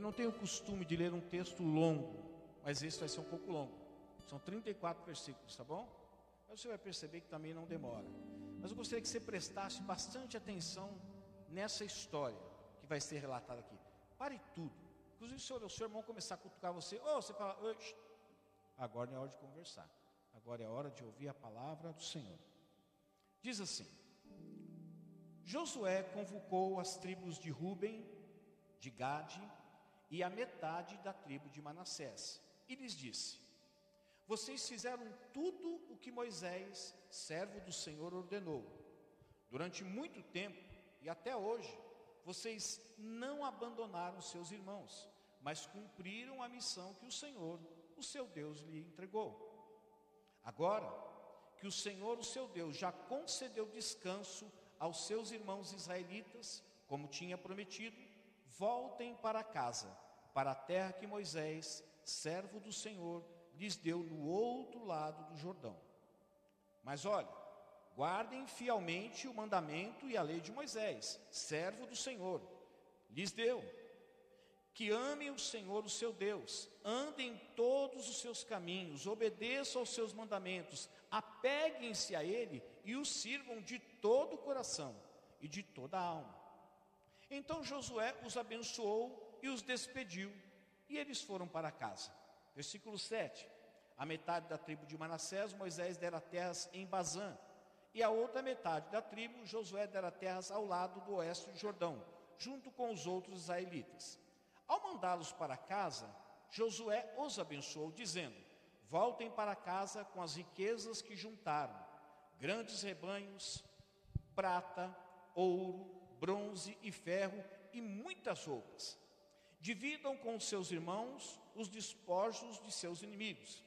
Eu não tenho costume de ler um texto longo, mas esse vai ser um pouco longo. São 34 versículos, tá bom? Mas você vai perceber que também não demora. Mas eu gostaria que você prestasse bastante atenção nessa história que vai ser relatada aqui. Pare tudo. Inclusive, se o seu irmão começar a cutucar você, ou você fala, agora é hora de conversar. Agora é hora de ouvir a palavra do Senhor. Diz assim: Josué convocou as tribos de Ruben, de Gade e a metade da tribo de Manassés, e lhes disse: Vocês fizeram tudo o que Moisés, servo do Senhor, ordenou. Durante muito tempo e até hoje, vocês não abandonaram seus irmãos, mas cumpriram a missão que o Senhor, o seu Deus, lhe entregou. Agora que o Senhor, o seu Deus, já concedeu descanso aos seus irmãos israelitas, como tinha prometido, voltem para casa, para a terra que Moisés, servo do Senhor, lhes deu no outro lado do Jordão. Mas olha, guardem fielmente o mandamento e a lei de Moisés, servo do Senhor, lhes deu que amem o Senhor, o seu Deus, andem em todos os seus caminhos, obedeçam aos seus mandamentos, apeguem-se a Ele e o sirvam de todo o coração e de toda a alma. Então Josué os abençoou e os despediu, e eles foram para casa. Versículo 7. A metade da tribo de Manassés, Moisés dera terras em Bazã, e a outra metade da tribo, Josué dera terras ao lado do oeste do Jordão, junto com os outros israelitas. Ao mandá-los para casa, Josué os abençoou, dizendo: Voltem para casa com as riquezas que juntaram, grandes rebanhos, prata, ouro, bronze e ferro e muitas roupas. Dividam com seus irmãos os despojos de seus inimigos.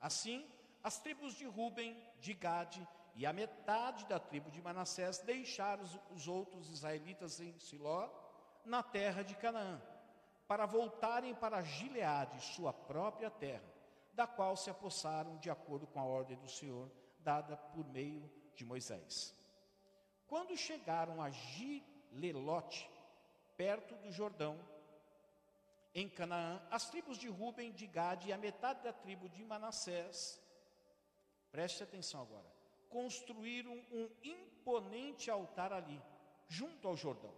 Assim, as tribos de Ruben, de Gade e a metade da tribo de Manassés deixaram os outros israelitas em Siló, na terra de Canaã para voltarem para Gileade, sua própria terra, da qual se apossaram de acordo com a ordem do Senhor dada por meio de Moisés. Quando chegaram a Gilelote, perto do Jordão, em Canaã, as tribos de Ruben, de Gade e a metade da tribo de Manassés, preste atenção agora, construíram um imponente altar ali, junto ao Jordão.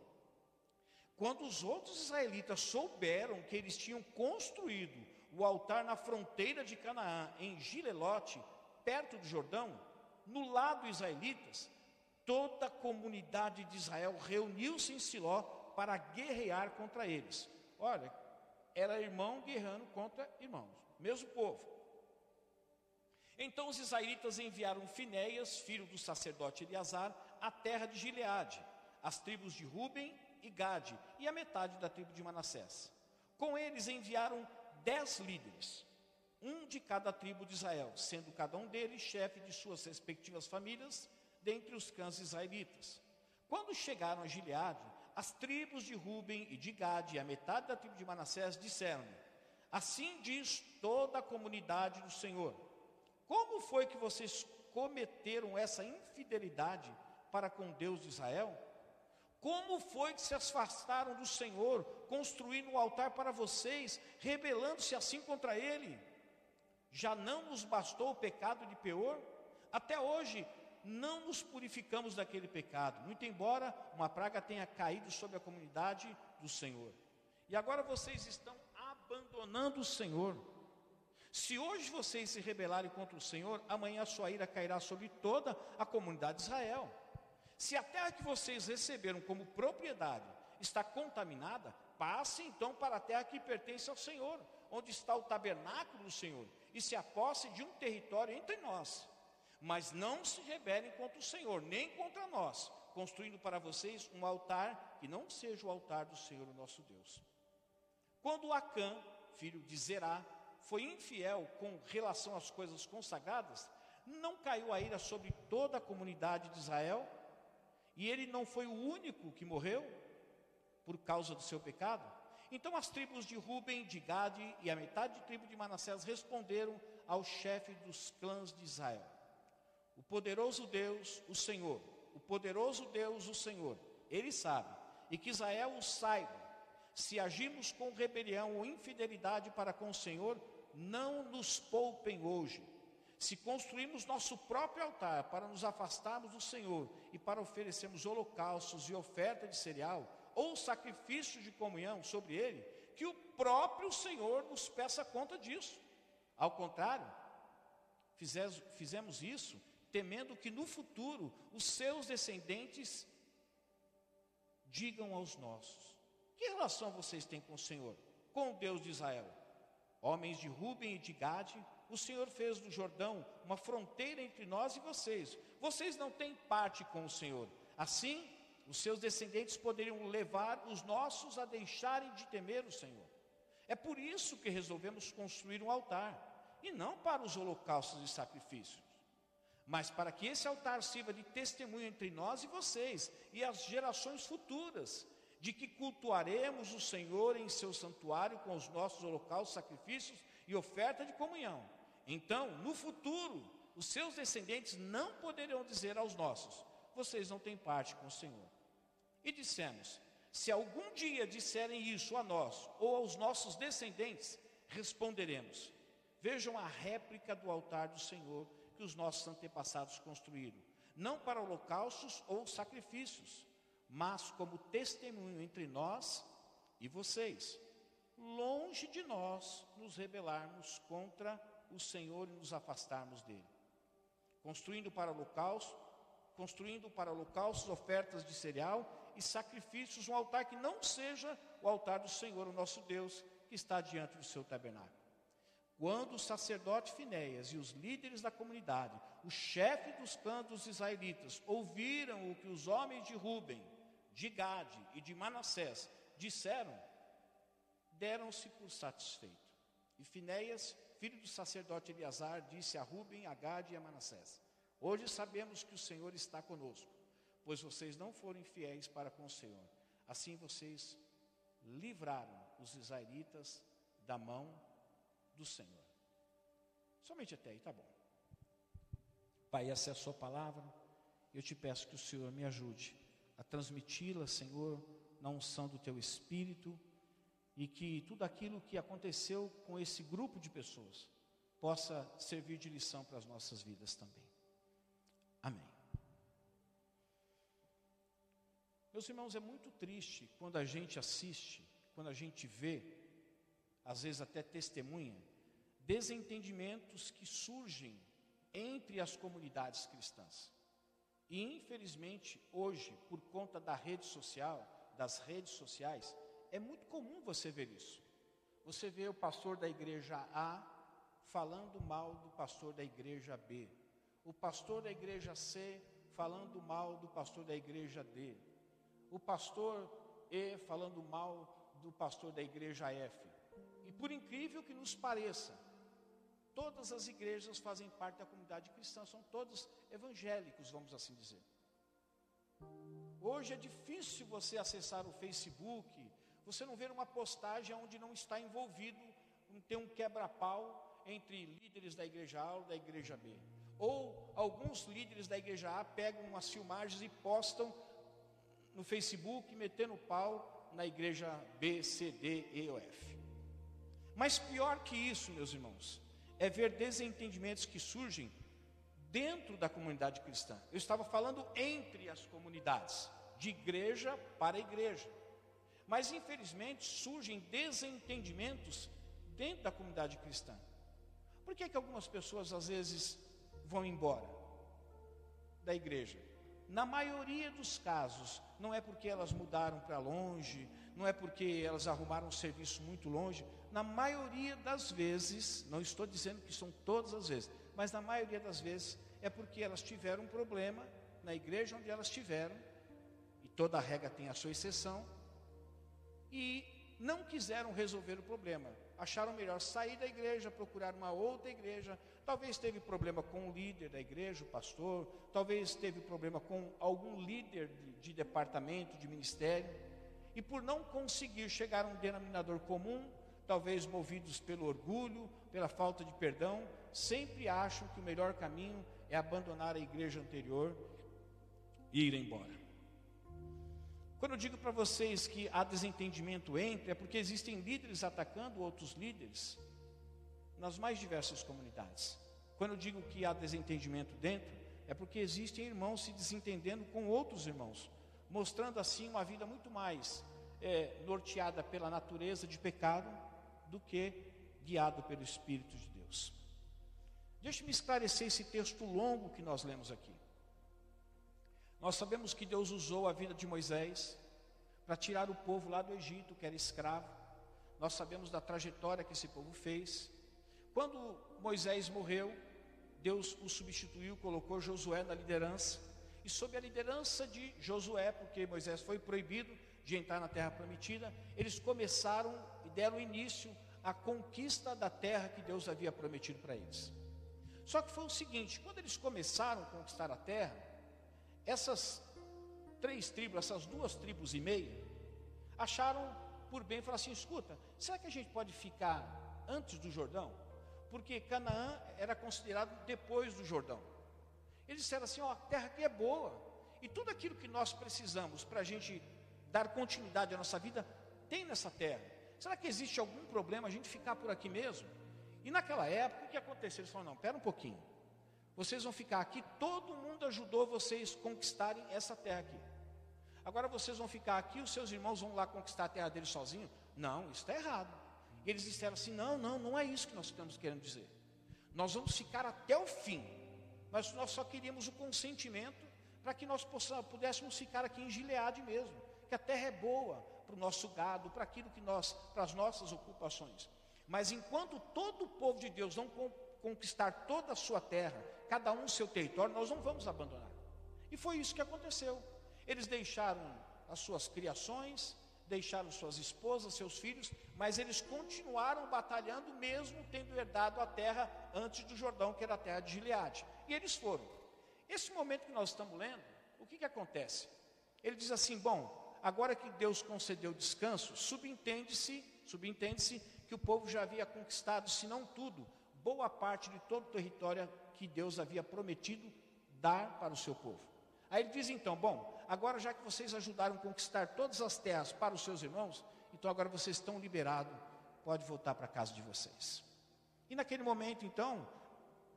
Quando os outros israelitas souberam que eles tinham construído o altar na fronteira de Canaã, em Gilelote, perto do Jordão, no lado israelitas, toda a comunidade de Israel reuniu-se em Siló para guerrear contra eles. Olha, era irmão guerreando contra irmãos, mesmo povo. Então os israelitas enviaram Finéias, filho do sacerdote Eleazar, à terra de Gileade, as tribos de Ruben e Gade, e a metade da tribo de Manassés. Com eles enviaram dez líderes, um de cada tribo de Israel, sendo cada um deles chefe de suas respectivas famílias, dentre os cães israelitas. Quando chegaram a Gileade, as tribos de Ruben e de Gade, e a metade da tribo de Manassés, disseram Assim diz toda a comunidade do Senhor: Como foi que vocês cometeram essa infidelidade para com Deus de Israel? Como foi que se afastaram do Senhor, construindo um altar para vocês, rebelando-se assim contra Ele? Já não nos bastou o pecado de Peor? Até hoje não nos purificamos daquele pecado, muito embora uma praga tenha caído sobre a comunidade do Senhor. E agora vocês estão abandonando o Senhor. Se hoje vocês se rebelarem contra o Senhor, amanhã a sua ira cairá sobre toda a comunidade de Israel. Se a terra que vocês receberam como propriedade está contaminada, passe então para a terra que pertence ao Senhor, onde está o tabernáculo do Senhor, e se aposse de um território entre nós. Mas não se rebelem contra o Senhor, nem contra nós, construindo para vocês um altar que não seja o altar do Senhor, nosso Deus. Quando Acã, filho de Zerá, foi infiel com relação às coisas consagradas, não caiu a ira sobre toda a comunidade de Israel, e ele não foi o único que morreu por causa do seu pecado. Então as tribos de Ruben, de Gade e a metade da tribo de Manassés responderam ao chefe dos clãs de Israel: poderoso Deus, o Senhor, o poderoso Deus, o Senhor, ele sabe, e que Israel o saiba. se agimos com rebelião ou infidelidade para com o Senhor, não nos poupem hoje. Se construímos nosso próprio altar para nos afastarmos do Senhor e para oferecermos holocaustos e oferta de cereal ou sacrifício de comunhão sobre ele, que o próprio Senhor nos peça conta disso. Ao contrário, fizemos, fizemos isso temendo que no futuro os seus descendentes digam aos nossos: que relação vocês têm com o Senhor, com o Deus de Israel? Homens de Ruben e de Gade, o Senhor fez do Jordão uma fronteira entre nós e vocês. Vocês não têm parte com o Senhor. Assim, os seus descendentes poderiam levar os nossos a deixarem de temer o Senhor. É por isso que resolvemos construir um altar, e não para os holocaustos e sacrifícios, mas para que esse altar sirva de testemunho entre nós e vocês e as gerações futuras, de que cultuaremos o Senhor em seu santuário com os nossos holocaustos, sacrifícios e oferta de comunhão. Então, no futuro, os seus descendentes não poderão dizer aos nossos: vocês não têm parte com o Senhor. E dissemos: se algum dia disserem isso a nós ou aos nossos descendentes, responderemos: vejam a réplica do altar do Senhor que os nossos antepassados construíram, não para holocaustos ou sacrifícios mas como testemunho entre nós e vocês. Longe de nós nos rebelarmos contra o Senhor e nos afastarmos dele. Construindo para holocausto, construindo para holocaustos ofertas de cereal e sacrifícios, um altar que não seja o altar do Senhor, o nosso Deus, que está diante do seu tabernáculo. Quando o sacerdote Finéias e os líderes da comunidade, o chefe dos clãs dos israelitas, ouviram o que os homens de Ruben, de Gade e de Manassés disseram, deram-se por satisfeito. E Finéias, filho do sacerdote Eleazar, disse a Ruben, a Gade e a Manassés: Hoje sabemos que o Senhor está conosco, pois vocês não foram fiéis para com o Senhor. Assim vocês livraram os israelitas da mão do Senhor. Somente até aí, tá bom. Pai, essa é a sua palavra. Eu te peço que o Senhor me ajude a transmiti-la, Senhor, na unção do teu espírito e que tudo aquilo que aconteceu com esse grupo de pessoas possa servir de lição para as nossas vidas também. Amém. Meus irmãos, é muito triste quando a gente assiste, quando a gente vê, às vezes até testemunha, desentendimentos que surgem entre as comunidades cristãs. E infelizmente, hoje, por conta da rede social, das redes sociais, é muito comum você ver isso. Você vê o pastor da igreja A falando mal do pastor da igreja B, o pastor da igreja C falando mal do pastor da igreja D, o pastor E falando mal do pastor da igreja F. E por incrível que nos pareça, Todas as igrejas fazem parte da comunidade cristã, são todos evangélicos, vamos assim dizer. Hoje é difícil você acessar o Facebook, você não ver uma postagem onde não está envolvido, não tem um quebra-pau entre líderes da igreja A ou da igreja B. Ou alguns líderes da igreja A pegam umas filmagens e postam no Facebook, metendo pau na igreja B, C, D, E ou F. Mas pior que isso, meus irmãos, é ver desentendimentos que surgem dentro da comunidade cristã. Eu estava falando entre as comunidades, de igreja para igreja. Mas infelizmente surgem desentendimentos dentro da comunidade cristã. Por que, que algumas pessoas às vezes vão embora da igreja? Na maioria dos casos, não é porque elas mudaram para longe, não é porque elas arrumaram um serviço muito longe. Na maioria das vezes, não estou dizendo que são todas as vezes, mas na maioria das vezes é porque elas tiveram um problema na igreja onde elas estiveram, e toda regra tem a sua exceção, e não quiseram resolver o problema. Acharam melhor sair da igreja, procurar uma outra igreja. Talvez teve problema com o líder da igreja, o pastor, talvez teve problema com algum líder de, de departamento, de ministério e por não conseguir chegar a um denominador comum, talvez movidos pelo orgulho, pela falta de perdão, sempre acham que o melhor caminho é abandonar a igreja anterior e ir embora. Quando eu digo para vocês que há desentendimento entre, é porque existem líderes atacando outros líderes nas mais diversas comunidades. Quando eu digo que há desentendimento dentro, é porque existem irmãos se desentendendo com outros irmãos, mostrando assim uma vida muito mais é, norteada pela natureza de pecado do que guiado pelo Espírito de Deus. Deixe-me esclarecer esse texto longo que nós lemos aqui. Nós sabemos que Deus usou a vida de Moisés para tirar o povo lá do Egito, que era escravo. Nós sabemos da trajetória que esse povo fez. Quando Moisés morreu, Deus o substituiu, colocou Josué na liderança. E sob a liderança de Josué, porque Moisés foi proibido de entrar na terra prometida, eles começaram deram início à conquista da terra que Deus havia prometido para eles. Só que foi o seguinte: quando eles começaram a conquistar a terra, essas três tribos, essas duas tribos e meia, acharam por bem falar assim: escuta, será que a gente pode ficar antes do Jordão? Porque Canaã era considerado depois do Jordão. Eles disseram assim: ó, a terra aqui é boa, e tudo aquilo que nós precisamos para a gente dar continuidade à nossa vida tem nessa terra. Será que existe algum problema a gente ficar por aqui mesmo? E naquela época, o que aconteceu? Eles falaram: não, pera um pouquinho. Vocês vão ficar aqui, todo mundo ajudou vocês conquistarem essa terra aqui. Agora vocês vão ficar aqui, os seus irmãos vão lá conquistar a terra deles sozinhos? Não, isso está errado. E eles disseram assim: não, não, não é isso que nós estamos querendo dizer. Nós vamos ficar até o fim, mas nós só queríamos o consentimento para que nós possamos, pudéssemos ficar aqui em Gileade mesmo, que a terra é boa para o nosso gado, para aquilo que nós, para as nossas ocupações. Mas enquanto todo o povo de Deus não conquistar toda a sua terra, cada um seu território, nós não vamos abandonar. E foi isso que aconteceu. Eles deixaram as suas criações, deixaram suas esposas, seus filhos, mas eles continuaram batalhando, mesmo tendo herdado a terra antes do Jordão, que era a terra de Gileade. E eles foram. Esse momento que nós estamos lendo, o que, que acontece? Ele diz assim: bom, agora que Deus concedeu descanso, subentende-se, subentende-se que o povo já havia conquistado, se não tudo, boa parte de todo o território que Deus havia prometido dar para o seu povo. Aí ele diz então: bom, agora já que vocês ajudaram a conquistar todas as terras para os seus irmãos, então agora vocês estão liberados, pode voltar para a casa de vocês. E naquele momento então,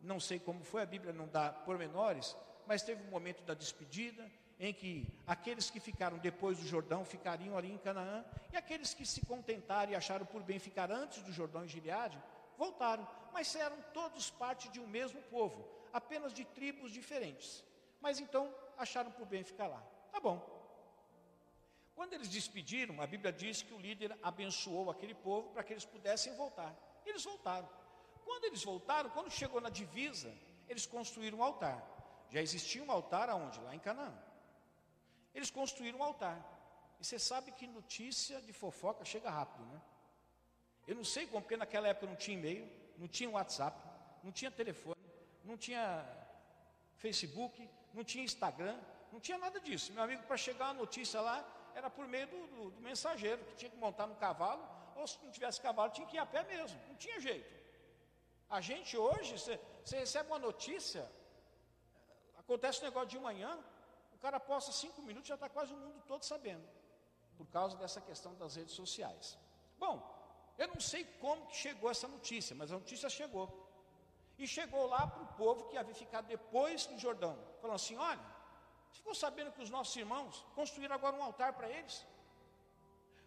não sei como foi, a Bíblia não dá pormenores, mas teve um momento da despedida, em que aqueles que ficaram depois do Jordão ficariam ali em Canaã, e aqueles que se contentaram e acharam por bem ficar antes do Jordão em Gileade, voltaram, mas eram todos parte de um mesmo povo, apenas de tribos diferentes. Mas então acharam por bem ficar lá. Tá bom. Quando eles despediram, a Bíblia diz que o líder abençoou aquele povo para que eles pudessem voltar. Eles voltaram. Quando eles voltaram, quando chegou na divisa, eles construíram um altar. Já existia um altar aonde? Lá em Canaã. Eles construíram um altar. E você sabe que notícia de fofoca chega rápido, né? Eu não sei como, porque naquela época não tinha e-mail, não tinha WhatsApp, não tinha telefone, não tinha Facebook, não tinha Instagram, não tinha nada disso. Meu amigo, para chegar a notícia lá, era por meio do, do, do, mensageiro, que tinha que montar no cavalo, ou se não tivesse cavalo, tinha que ir a pé mesmo, não tinha jeito. A gente hoje, você recebe uma notícia, acontece um negócio de manhã, o cara posta cinco minutos, já está quase o mundo todo sabendo, por causa dessa questão das redes sociais. Bom, eu não sei como que chegou essa notícia, mas a notícia chegou. E chegou lá para o povo que havia ficado depois do Jordão, falando assim: olha, ficou sabendo que os nossos irmãos construíram agora um altar para eles?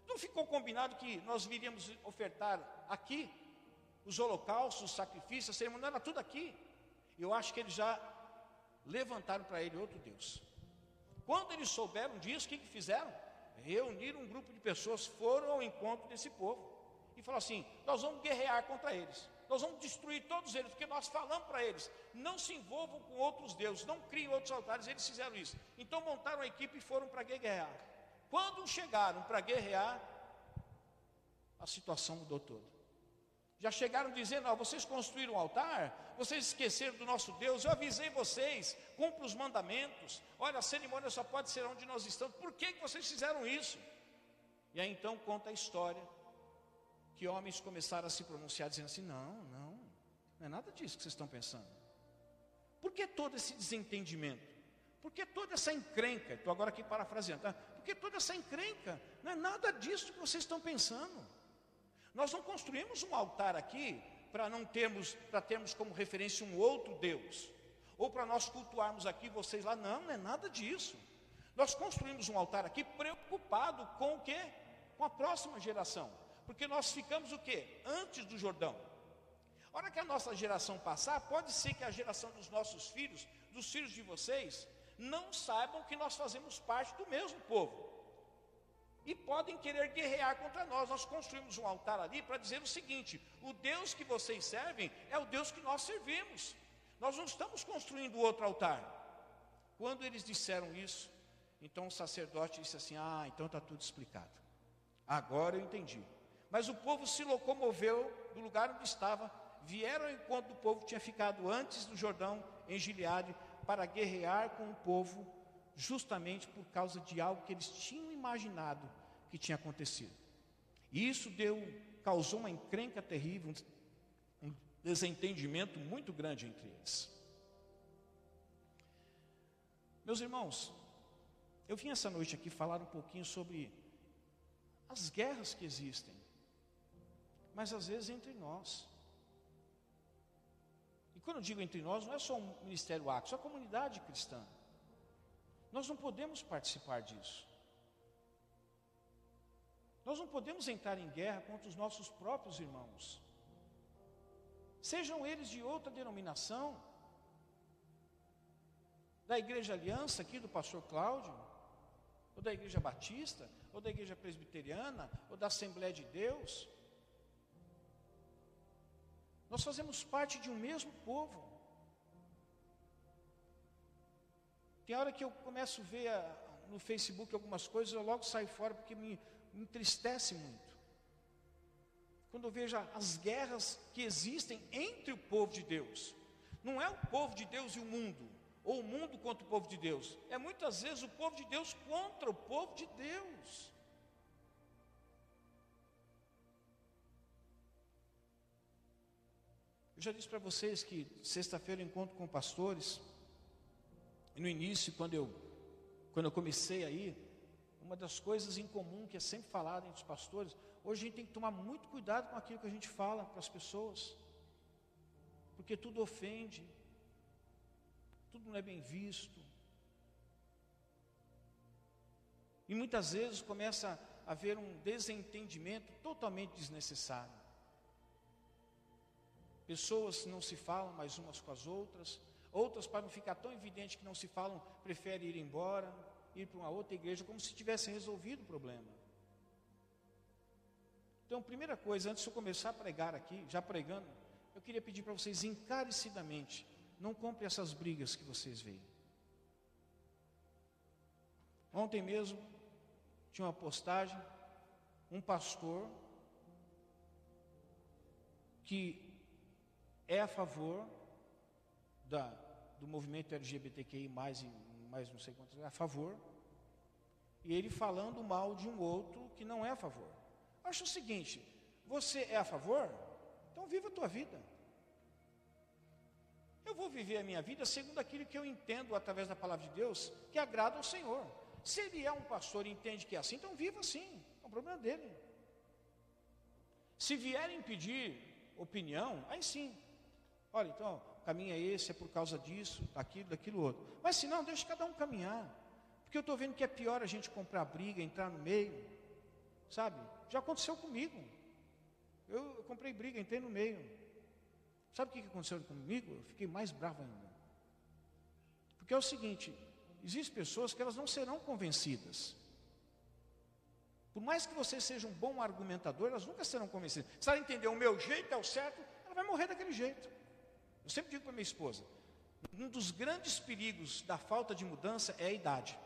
Não ficou combinado que nós viríamos ofertar aqui os holocaustos, os sacrifícios, a cerimônia, era tudo aqui. Eu acho que eles já levantaram para ele outro Deus. Quando eles souberam disso, o que, que fizeram? Reuniram um grupo de pessoas, foram ao encontro desse povo e falou assim: nós vamos guerrear contra eles, nós vamos destruir todos eles, porque nós falamos para eles: não se envolvam com outros deuses, não criem outros altares. Eles fizeram isso. Então montaram a equipe e foram para guerrear. Quando chegaram para guerrear, a situação mudou toda. Já chegaram dizendo: ó, vocês construíram um altar, vocês esqueceram do nosso Deus. Eu avisei vocês, cumpra os mandamentos. Olha, a cerimônia só pode ser onde nós estamos. Por que, que vocês fizeram isso? E aí então conta a história que homens começaram a se pronunciar dizendo assim: não, não, não é nada disso que vocês estão pensando. Por que todo esse desentendimento? Por que toda essa encrenca? Estou agora aqui parafraseando, tá? Por Porque toda essa encrenca não é nada disso que vocês estão pensando. Nós não construímos um altar aqui para não termos, para termos como referência um outro Deus, ou para nós cultuarmos aqui vocês lá, não, não é nada disso. Nós construímos um altar aqui preocupado com o quê? Com a próxima geração. Porque nós ficamos o quê? Antes do Jordão. A hora que a nossa geração passar, pode ser que a geração dos nossos filhos, dos filhos de vocês, não saibam que nós fazemos parte do mesmo povo. E podem querer guerrear contra nós. Nós construímos um altar ali para dizer o seguinte: o Deus que vocês servem é o Deus que nós servimos. Nós não estamos construindo outro altar. Quando eles disseram isso, então o sacerdote disse assim: Ah, então está tudo explicado. Agora eu entendi. Mas o povo se locomoveu do lugar onde estava, vieram ao encontro do povo que tinha ficado antes do Jordão, em Gileade, para guerrear com o povo, justamente por causa de algo que eles tinham imaginado que tinha acontecido. E isso deu, causou uma encrenca terrível, um desentendimento muito grande entre eles. Meus irmãos, eu vim essa noite aqui falar um pouquinho sobre as guerras que existem, mas às vezes entre nós. E quando eu digo entre nós, não é só um ministério Acos, é a comunidade cristã. Nós não podemos participar disso. Nós não podemos entrar em guerra contra os nossos próprios irmãos, sejam eles de outra denominação, da Igreja Aliança aqui do pastor Cláudio, ou da Igreja Batista, ou da Igreja Presbiteriana, ou da Assembleia de Deus. Nós fazemos parte de um mesmo povo. Tem hora que eu começo a ver a, no Facebook algumas coisas, eu logo saio fora porque me entristece muito. Quando eu vejo as guerras que existem entre o povo de Deus. Não é o povo de Deus e o mundo ou o mundo contra o povo de Deus. É muitas vezes o povo de Deus contra o povo de Deus. Eu já disse para vocês que sexta-feira eu encontro com pastores. E no início, quando eu, quando eu comecei aí, uma das coisas em comum que é sempre falada entre os pastores, hoje a gente tem que tomar muito cuidado com aquilo que a gente fala para as pessoas, porque tudo ofende, tudo não é bem visto. E muitas vezes começa a haver um desentendimento totalmente desnecessário. Pessoas não se falam mais umas com as outras, outras, para não ficar tão evidente que não se falam, preferem ir embora, ir para uma outra igreja, como se tivessem resolvido o problema. Então, primeira coisa, antes de eu começar a pregar aqui, já pregando, eu queria pedir para vocês encarecidamente não compre essas brigas que vocês veem. Ontem mesmo tinha uma postagem, um pastor que é a favor da, do movimento LGBTQI, mais, mais não sei quantos, a favor, e ele falando mal de um outro que não é a favor. Acho o seguinte: você é a favor? Então viva a tua vida. Eu vou viver a minha vida segundo aquilo que eu entendo através da palavra de Deus, que agrada ao Senhor. Se ele é um pastor e entende que é assim, então viva assim, é um problema dele. Se vierem pedir opinião, aí sim. Olha, então, caminho é esse, é por causa disso, daquilo, daquilo outro. Mas se não, deixa cada um caminhar. Porque eu estou vendo que é pior a gente comprar briga, entrar no meio. Sabe? Já aconteceu comigo. Eu, eu comprei briga, entrei no meio. Sabe o que aconteceu comigo? Eu fiquei mais bravo ainda. Porque é o seguinte: existem pessoas que elas não serão convencidas. Por mais que você seja um bom argumentador, elas nunca serão convencidas. Se ela entender o meu jeito é o certo, ela vai morrer daquele jeito. Eu sempre digo para minha esposa: um dos grandes perigos da falta de mudança é a idade.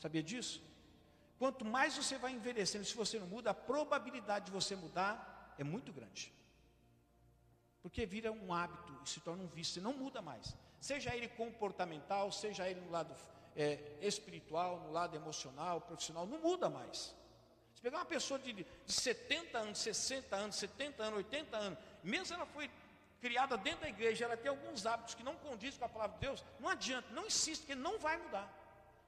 Sabia disso? Quanto mais você vai envelhecendo, se você não muda, a probabilidade de você mudar é muito grande. Porque vira um hábito e se torna um vício, você não muda mais. Seja ele comportamental, seja ele no lado é, espiritual, no lado emocional, profissional, não muda mais. Se pegar uma pessoa de, de 70 anos, 60 anos, 70 anos, 80 anos, mesmo ela foi criada dentro da igreja, ela tem alguns hábitos que não condizem com a palavra de Deus, não adianta, não insiste, porque não vai mudar.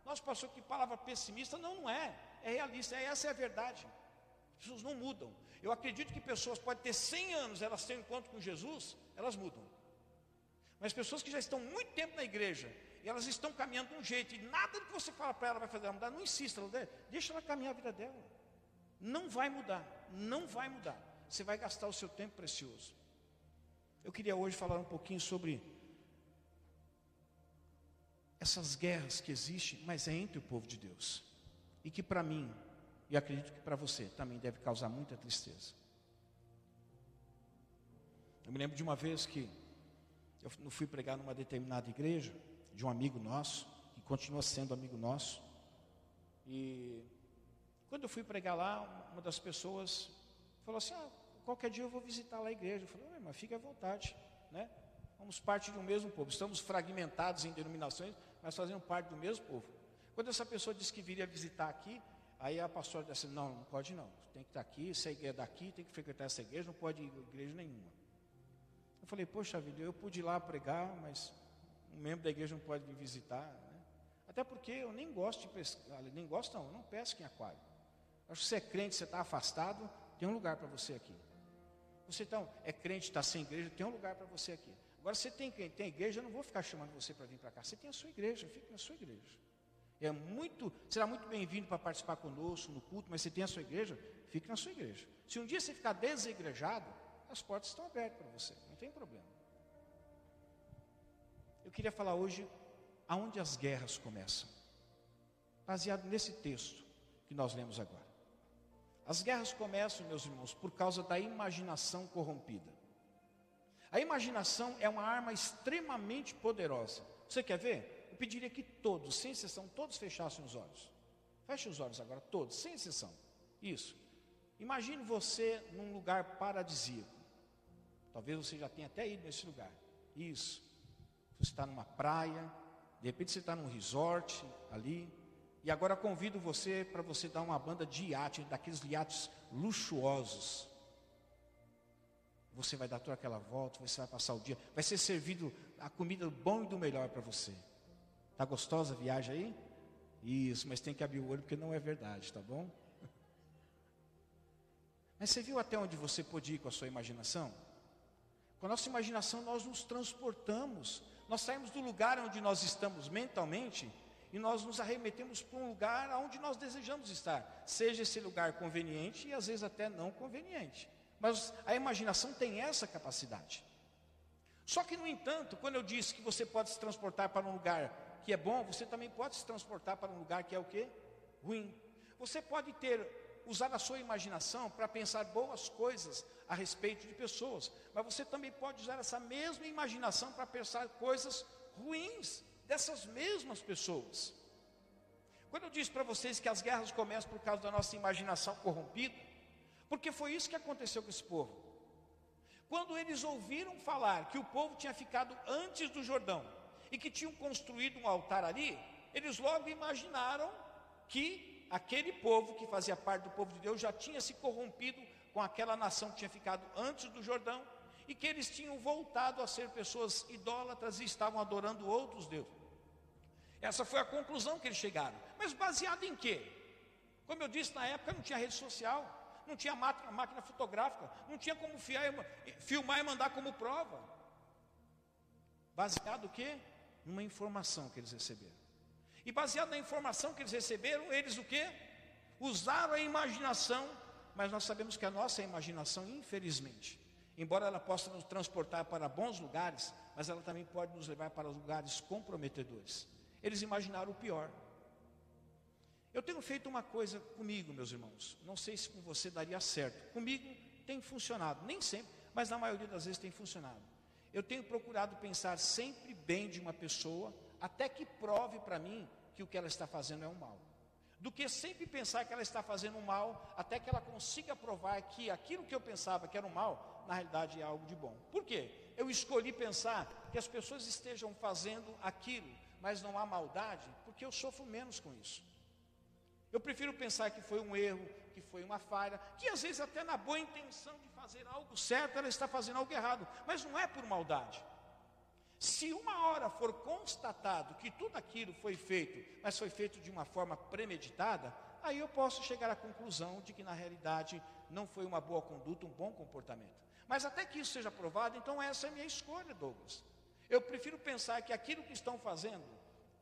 Nossa, pastor, que palavra pessimista. Não, não é. É realista. É, essa é a verdade. As pessoas não mudam. Eu acredito que pessoas podem ter 100 anos, elas têm um encontro com Jesus, elas mudam. Mas pessoas que já estão muito tempo na igreja, e elas estão caminhando de um jeito, e nada do que você fala para ela vai fazer ela mudar, não insista, deixa ela caminhar a vida dela. Não vai mudar, não vai mudar. Você vai gastar o seu tempo precioso. Eu queria hoje falar um pouquinho sobre essas guerras que existem, mas é entre o povo de Deus. E que para mim, e acredito que para você, também deve causar muita tristeza. Eu me lembro de uma vez que eu fui pregar numa determinada igreja, de um amigo nosso, que continua sendo amigo nosso. E quando eu fui pregar lá, uma das pessoas falou assim: ah, qualquer dia eu vou visitar lá a igreja. Eu falei, mas fique à vontade, né? Somos parte de um mesmo povo, estamos fragmentados em denominações, mas fazemos parte do mesmo povo. Quando essa pessoa disse que viria visitar aqui, aí a pastora disse: Não, não pode não, tem que estar aqui, se a igreja é daqui, tem que frequentar essa igreja, não pode ir a igreja nenhuma. Eu falei: Poxa vida, eu pude ir lá pregar, mas um membro da igreja não pode me visitar. Né? Até porque eu nem gosto de pescar, nem gosto não, eu não pesco em aquário. Acho que você é crente, você está afastado, tem um lugar para você aqui. Você então, é crente, está sem igreja, tem um lugar para você aqui. Agora, você tem, tem igreja, eu não vou ficar chamando você para vir para cá. Você tem a sua igreja, fique na sua igreja. É muito, será muito bem-vindo para participar conosco no culto, mas você tem a sua igreja, fique na sua igreja. Se um dia você ficar desegrejado, as portas estão abertas para você, não tem problema. Eu queria falar hoje aonde as guerras começam, baseado nesse texto que nós lemos agora. As guerras começam, meus irmãos, por causa da imaginação corrompida. A imaginação é uma arma extremamente poderosa. Você quer ver? Eu pediria que todos, sem exceção, todos fechassem os olhos. Feche os olhos agora, todos, sem exceção. Isso. Imagine você num lugar paradisíaco. Talvez você já tenha até ido nesse lugar. Isso. Você está numa praia, de repente você está num resort ali. E agora convido você para você dar uma banda de iate, daqueles iates luxuosos. Você vai dar toda aquela volta, você vai passar o dia, vai ser servido a comida do bom e do melhor para você. Tá gostosa a viagem aí? Isso, mas tem que abrir o olho porque não é verdade, tá bom? Mas você viu até onde você pode ir com a sua imaginação? Com a nossa imaginação nós nos transportamos, nós saímos do lugar onde nós estamos mentalmente e nós nos arremetemos para um lugar onde nós desejamos estar, seja esse lugar conveniente e às vezes até não conveniente. Mas a imaginação tem essa capacidade. Só que, no entanto, quando eu disse que você pode se transportar para um lugar que é bom, você também pode se transportar para um lugar que é o quê? Ruim. Você pode ter usar a sua imaginação para pensar boas coisas a respeito de pessoas, mas você também pode usar essa mesma imaginação para pensar coisas ruins dessas mesmas pessoas. Quando eu disse para vocês que as guerras começam por causa da nossa imaginação corrompida, porque foi isso que aconteceu com esse povo. Quando eles ouviram falar que o povo tinha ficado antes do Jordão e que tinham construído um altar ali, eles logo imaginaram que aquele povo que fazia parte do povo de Deus já tinha se corrompido com aquela nação que tinha ficado antes do Jordão e que eles tinham voltado a ser pessoas idólatras e estavam adorando outros deuses. Essa foi a conclusão que eles chegaram. Mas baseado em quê? Como eu disse na época, não tinha rede social não tinha máquina, máquina fotográfica, não tinha como fiar, filmar e mandar como prova. Baseado o quê? Numa informação que eles receberam. E baseado na informação que eles receberam, eles o quê? Usaram a imaginação, mas nós sabemos que a nossa imaginação, infelizmente, embora ela possa nos transportar para bons lugares, mas ela também pode nos levar para lugares comprometedores. Eles imaginaram o pior. Eu tenho feito uma coisa comigo, meus irmãos. Não sei se com você daria certo. Comigo tem funcionado, nem sempre, mas na maioria das vezes tem funcionado. Eu tenho procurado pensar sempre bem de uma pessoa, até que prove para mim que o que ela está fazendo é um mal. Do que sempre pensar que ela está fazendo um mal, até que ela consiga provar que aquilo que eu pensava que era um mal, na realidade é algo de bom. Por quê? Eu escolhi pensar que as pessoas estejam fazendo aquilo, mas não há maldade, porque eu sofro menos com isso. Eu prefiro pensar que foi um erro, que foi uma falha, que às vezes até na boa intenção de fazer algo certo, ela está fazendo algo errado, mas não é por maldade. Se uma hora for constatado que tudo aquilo foi feito, mas foi feito de uma forma premeditada, aí eu posso chegar à conclusão de que na realidade não foi uma boa conduta, um bom comportamento. Mas até que isso seja provado, então essa é a minha escolha, Douglas. Eu prefiro pensar que aquilo que estão fazendo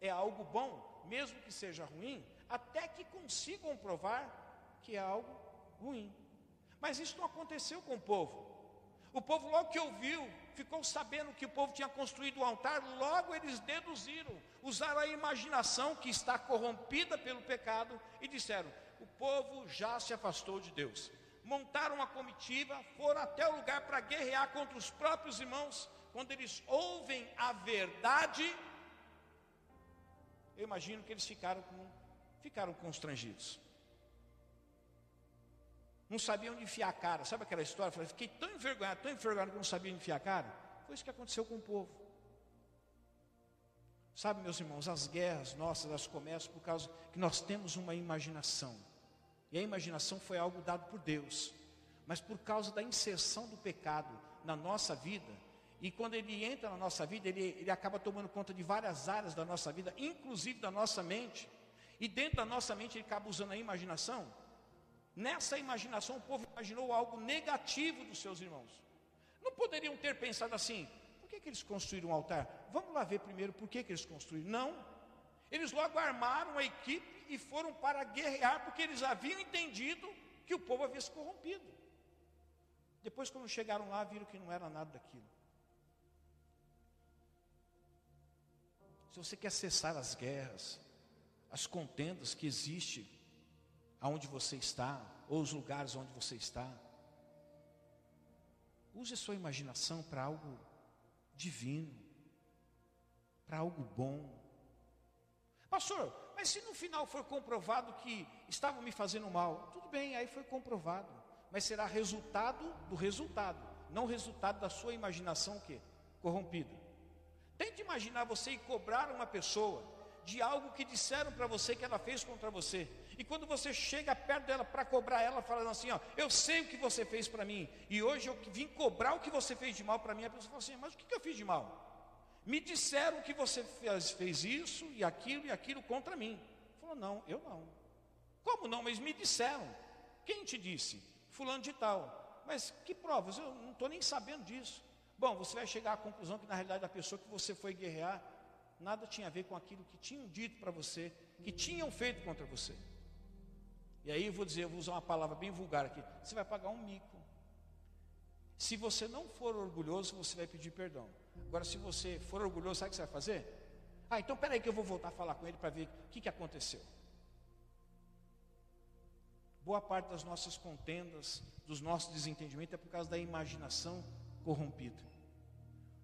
é algo bom, mesmo que seja ruim, até que consigam provar que é algo ruim. Mas isso não aconteceu com o povo. O povo, logo que ouviu, ficou sabendo que o povo tinha construído o altar, logo eles deduziram, usaram a imaginação que está corrompida pelo pecado e disseram: o povo já se afastou de Deus. Montaram uma comitiva, foram até o lugar para guerrear contra os próprios irmãos. Quando eles ouvem a verdade, eu imagino que eles ficaram, com, ficaram constrangidos não sabia onde enfiar a cara. Sabe aquela história? falei, fiquei tão envergonhado, tão envergonhado que não sabia onde enfiar a cara. Foi isso que aconteceu com o povo. Sabe, meus irmãos, as guerras nossas, elas começam por causa que nós temos uma imaginação. E a imaginação foi algo dado por Deus. Mas por causa da inserção do pecado na nossa vida, e quando ele entra na nossa vida, ele, ele acaba tomando conta de várias áreas da nossa vida, inclusive da nossa mente. E dentro da nossa mente ele acaba usando a imaginação Nessa imaginação, o povo imaginou algo negativo dos seus irmãos. Não poderiam ter pensado assim: por que, que eles construíram um altar? Vamos lá ver primeiro por que, que eles construíram. Não. Eles logo armaram a equipe e foram para guerrear, porque eles haviam entendido que o povo havia se corrompido. Depois, quando chegaram lá, viram que não era nada daquilo. Se você quer cessar as guerras, as contendas que existem aonde você está, ou os lugares onde você está. Use a sua imaginação para algo divino, para algo bom. Pastor, mas se no final for comprovado que estavam me fazendo mal, tudo bem, aí foi comprovado, mas será resultado do resultado, não resultado da sua imaginação que corrompida. Tente imaginar você ir cobrar uma pessoa de algo que disseram para você que ela fez contra você. E quando você chega perto dela para cobrar ela, falando assim: Ó, eu sei o que você fez para mim, e hoje eu vim cobrar o que você fez de mal para mim. A pessoa fala assim: Mas o que, que eu fiz de mal? Me disseram que você fez, fez isso e aquilo e aquilo contra mim. Falou: Não, eu não. Como não? Mas me disseram. Quem te disse? Fulano de tal. Mas que provas? Eu não estou nem sabendo disso. Bom, você vai chegar à conclusão que na realidade a pessoa que você foi guerrear nada tinha a ver com aquilo que tinham dito para você, que tinham feito contra você. E aí eu vou dizer, eu vou usar uma palavra bem vulgar aqui. Você vai pagar um mico. Se você não for orgulhoso, você vai pedir perdão. Agora, se você for orgulhoso, sabe o que você vai fazer? Ah, então peraí que eu vou voltar a falar com ele para ver o que, que aconteceu. Boa parte das nossas contendas, dos nossos desentendimentos é por causa da imaginação corrompida.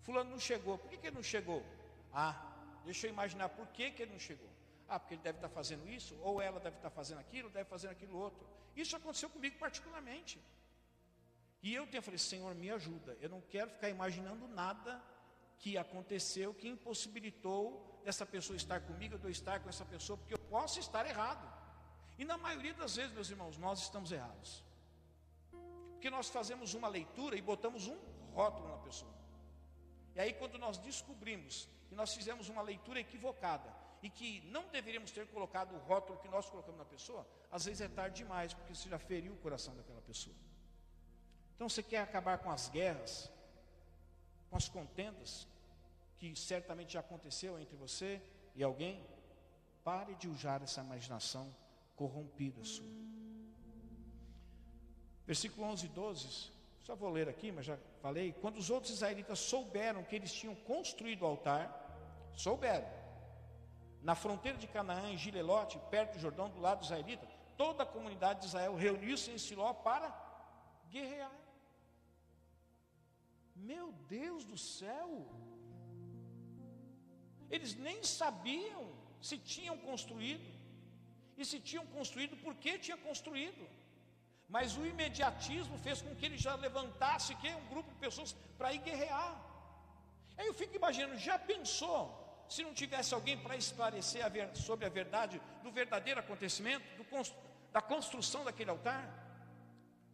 Fulano não chegou, por que, que ele não chegou? Ah, deixa eu imaginar por que, que ele não chegou. Ah, porque ele deve estar fazendo isso, ou ela deve estar fazendo aquilo, deve fazer aquilo outro. Isso aconteceu comigo particularmente. E eu tenho falei, Senhor, me ajuda. Eu não quero ficar imaginando nada que aconteceu, que impossibilitou dessa pessoa estar comigo, eu estar com essa pessoa, porque eu posso estar errado. E na maioria das vezes, meus irmãos, nós estamos errados. Porque nós fazemos uma leitura e botamos um rótulo na pessoa. E aí, quando nós descobrimos que nós fizemos uma leitura equivocada, e que não deveríamos ter colocado o rótulo que nós colocamos na pessoa, às vezes é tarde demais, porque você já feriu o coração daquela pessoa. Então você quer acabar com as guerras, com as contendas, que certamente já aconteceu entre você e alguém? Pare de usar essa imaginação corrompida sua. Versículo 11 e 12, só vou ler aqui, mas já falei. Quando os outros israelitas souberam que eles tinham construído o altar, souberam, na fronteira de Canaã, em Gilelote, perto do Jordão, do lado israelita, toda a comunidade de Israel reuniu-se em Siló para guerrear. Meu Deus do céu! Eles nem sabiam se tinham construído, e se tinham construído, por que tinham construído. Mas o imediatismo fez com que ele já levantasse que um grupo de pessoas para ir guerrear. Aí eu fico imaginando, já pensou se não tivesse alguém para esclarecer a ver, sobre a verdade do verdadeiro acontecimento, do, da construção daquele altar,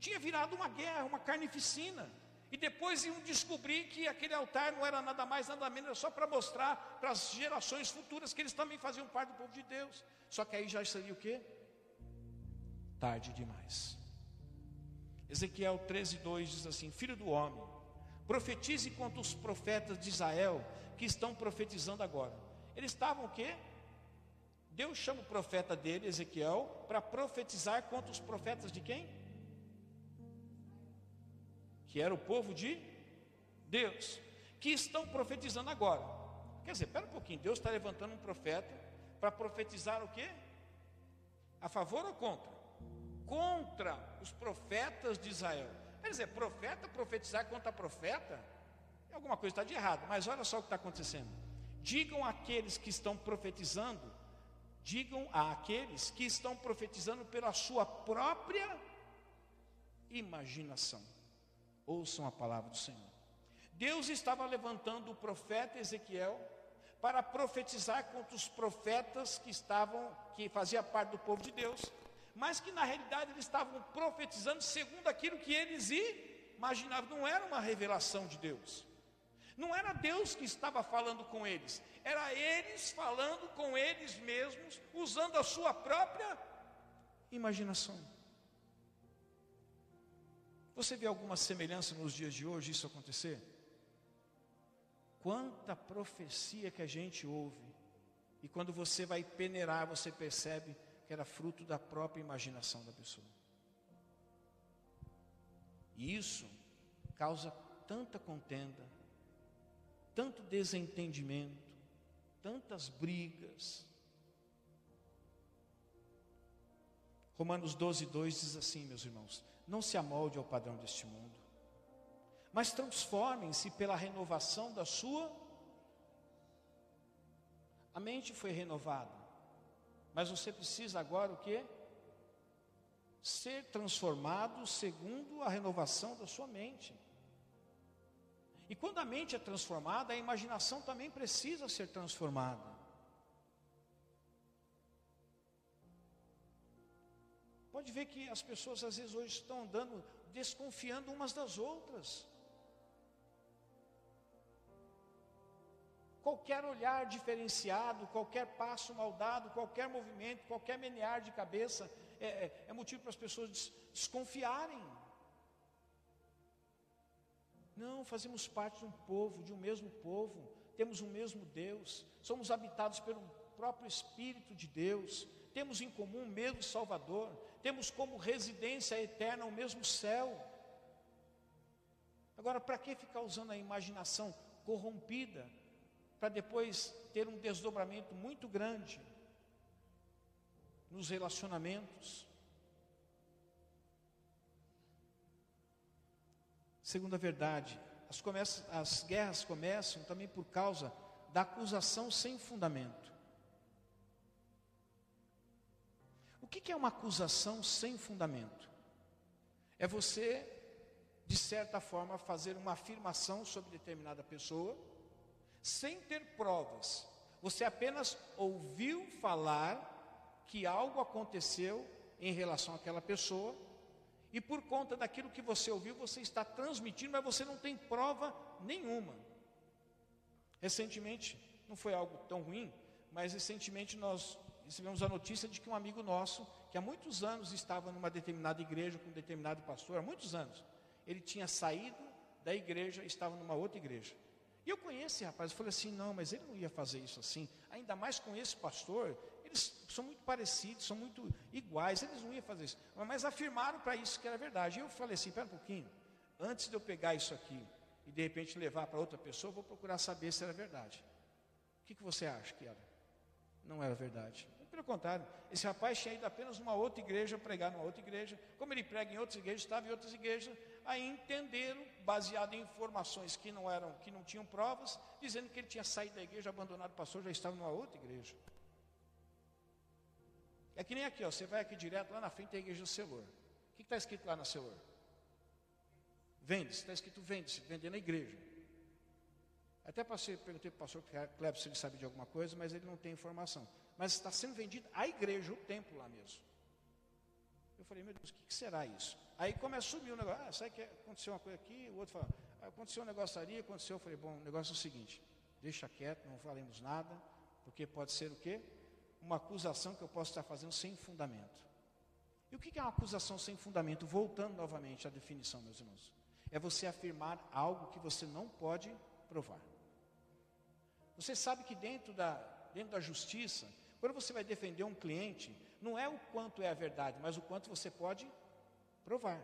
tinha virado uma guerra, uma carnificina. E depois iam descobrir que aquele altar não era nada mais, nada menos, era só para mostrar para as gerações futuras que eles também faziam parte do povo de Deus. Só que aí já seria o quê? Tarde demais. Ezequiel 13, 2 diz assim: Filho do homem, profetize contra os profetas de Israel que estão profetizando agora. Eles estavam o quê? Deus chama o profeta dele, Ezequiel, para profetizar contra os profetas de quem? Que era o povo de Deus, que estão profetizando agora. Quer dizer, espera um pouquinho, Deus está levantando um profeta para profetizar o quê? A favor ou contra? Contra os profetas de Israel. Quer dizer, profeta profetizar contra profeta, alguma coisa está de errado, mas olha só o que está acontecendo. Digam àqueles que estão profetizando, digam àqueles que estão profetizando pela sua própria imaginação. Ouçam a palavra do Senhor. Deus estava levantando o profeta Ezequiel para profetizar contra os profetas que estavam, que fazia parte do povo de Deus, mas que na realidade eles estavam profetizando segundo aquilo que eles imaginavam, não era uma revelação de Deus. Não era Deus que estava falando com eles, era eles falando com eles mesmos, usando a sua própria imaginação. Você vê alguma semelhança nos dias de hoje isso acontecer? Quanta profecia que a gente ouve, e quando você vai peneirar, você percebe era fruto da própria imaginação da pessoa. E isso causa tanta contenda, tanto desentendimento, tantas brigas. Romanos 12, 2 diz assim, meus irmãos: Não se amolde ao padrão deste mundo, mas transformem-se pela renovação da sua. A mente foi renovada. Mas você precisa agora o que? Ser transformado segundo a renovação da sua mente. E quando a mente é transformada, a imaginação também precisa ser transformada. Pode ver que as pessoas às vezes hoje estão andando desconfiando umas das outras. Qualquer olhar diferenciado, qualquer passo mal dado, qualquer movimento, qualquer menear de cabeça é, é, é motivo para as pessoas des, desconfiarem. Não, fazemos parte de um povo, de um mesmo povo, temos um mesmo Deus, somos habitados pelo próprio Espírito de Deus, temos em comum o mesmo Salvador, temos como residência eterna o mesmo céu. Agora, para que ficar usando a imaginação corrompida para depois ter um desdobramento muito grande nos relacionamentos. Segunda verdade, as, as guerras começam também por causa da acusação sem fundamento. O que, que é uma acusação sem fundamento? É você, de certa forma, fazer uma afirmação sobre determinada pessoa sem ter provas. Você apenas ouviu falar que algo aconteceu em relação àquela pessoa, e por conta daquilo que você ouviu, você está transmitindo, mas você não tem prova nenhuma. Recentemente, não foi algo tão ruim, mas recentemente nós recebemos a notícia de que um amigo nosso, que há muitos anos estava numa determinada igreja com um determinado pastor, há muitos anos, ele tinha saído da igreja e estava numa outra igreja. E eu conheço esse rapaz, eu falei assim, não, mas ele não ia fazer isso assim, ainda mais com esse pastor, eles são muito parecidos, são muito iguais, eles não iam fazer isso. Mas afirmaram para isso que era verdade. E eu falei assim, espera um pouquinho, antes de eu pegar isso aqui e de repente levar para outra pessoa, vou procurar saber se era verdade. O que, que você acha que era? Não era verdade. Pelo contrário, esse rapaz tinha ido apenas numa outra igreja pregar numa outra igreja. Como ele prega em outras igrejas, estava em outras igrejas, aí entenderam, baseado em informações que não eram, que não tinham provas, dizendo que ele tinha saído da igreja, abandonado o pastor, já estava numa outra igreja. É que nem aqui, ó, você vai aqui direto, lá na frente tem a igreja do Senhor. O que está escrito lá na Senhor? Vende-se, está escrito vende-se, vender na igreja. Até passei, perguntei para o pastor Cleber se ele sabe de alguma coisa, mas ele não tem informação. Mas está sendo vendido a igreja, o templo lá mesmo. Eu falei, meu Deus, o que, que será isso? Aí começa a subir o negócio. Ah, sabe que aconteceu uma coisa aqui? O outro fala, ah, aconteceu um negócio ali, aconteceu. Eu falei, bom, o negócio é o seguinte: deixa quieto, não falemos nada, porque pode ser o quê? Uma acusação que eu posso estar fazendo sem fundamento. E o que é uma acusação sem fundamento? Voltando novamente à definição, meus irmãos. É você afirmar algo que você não pode provar. Você sabe que dentro da, dentro da justiça, quando você vai defender um cliente, não é o quanto é a verdade, mas o quanto você pode provar.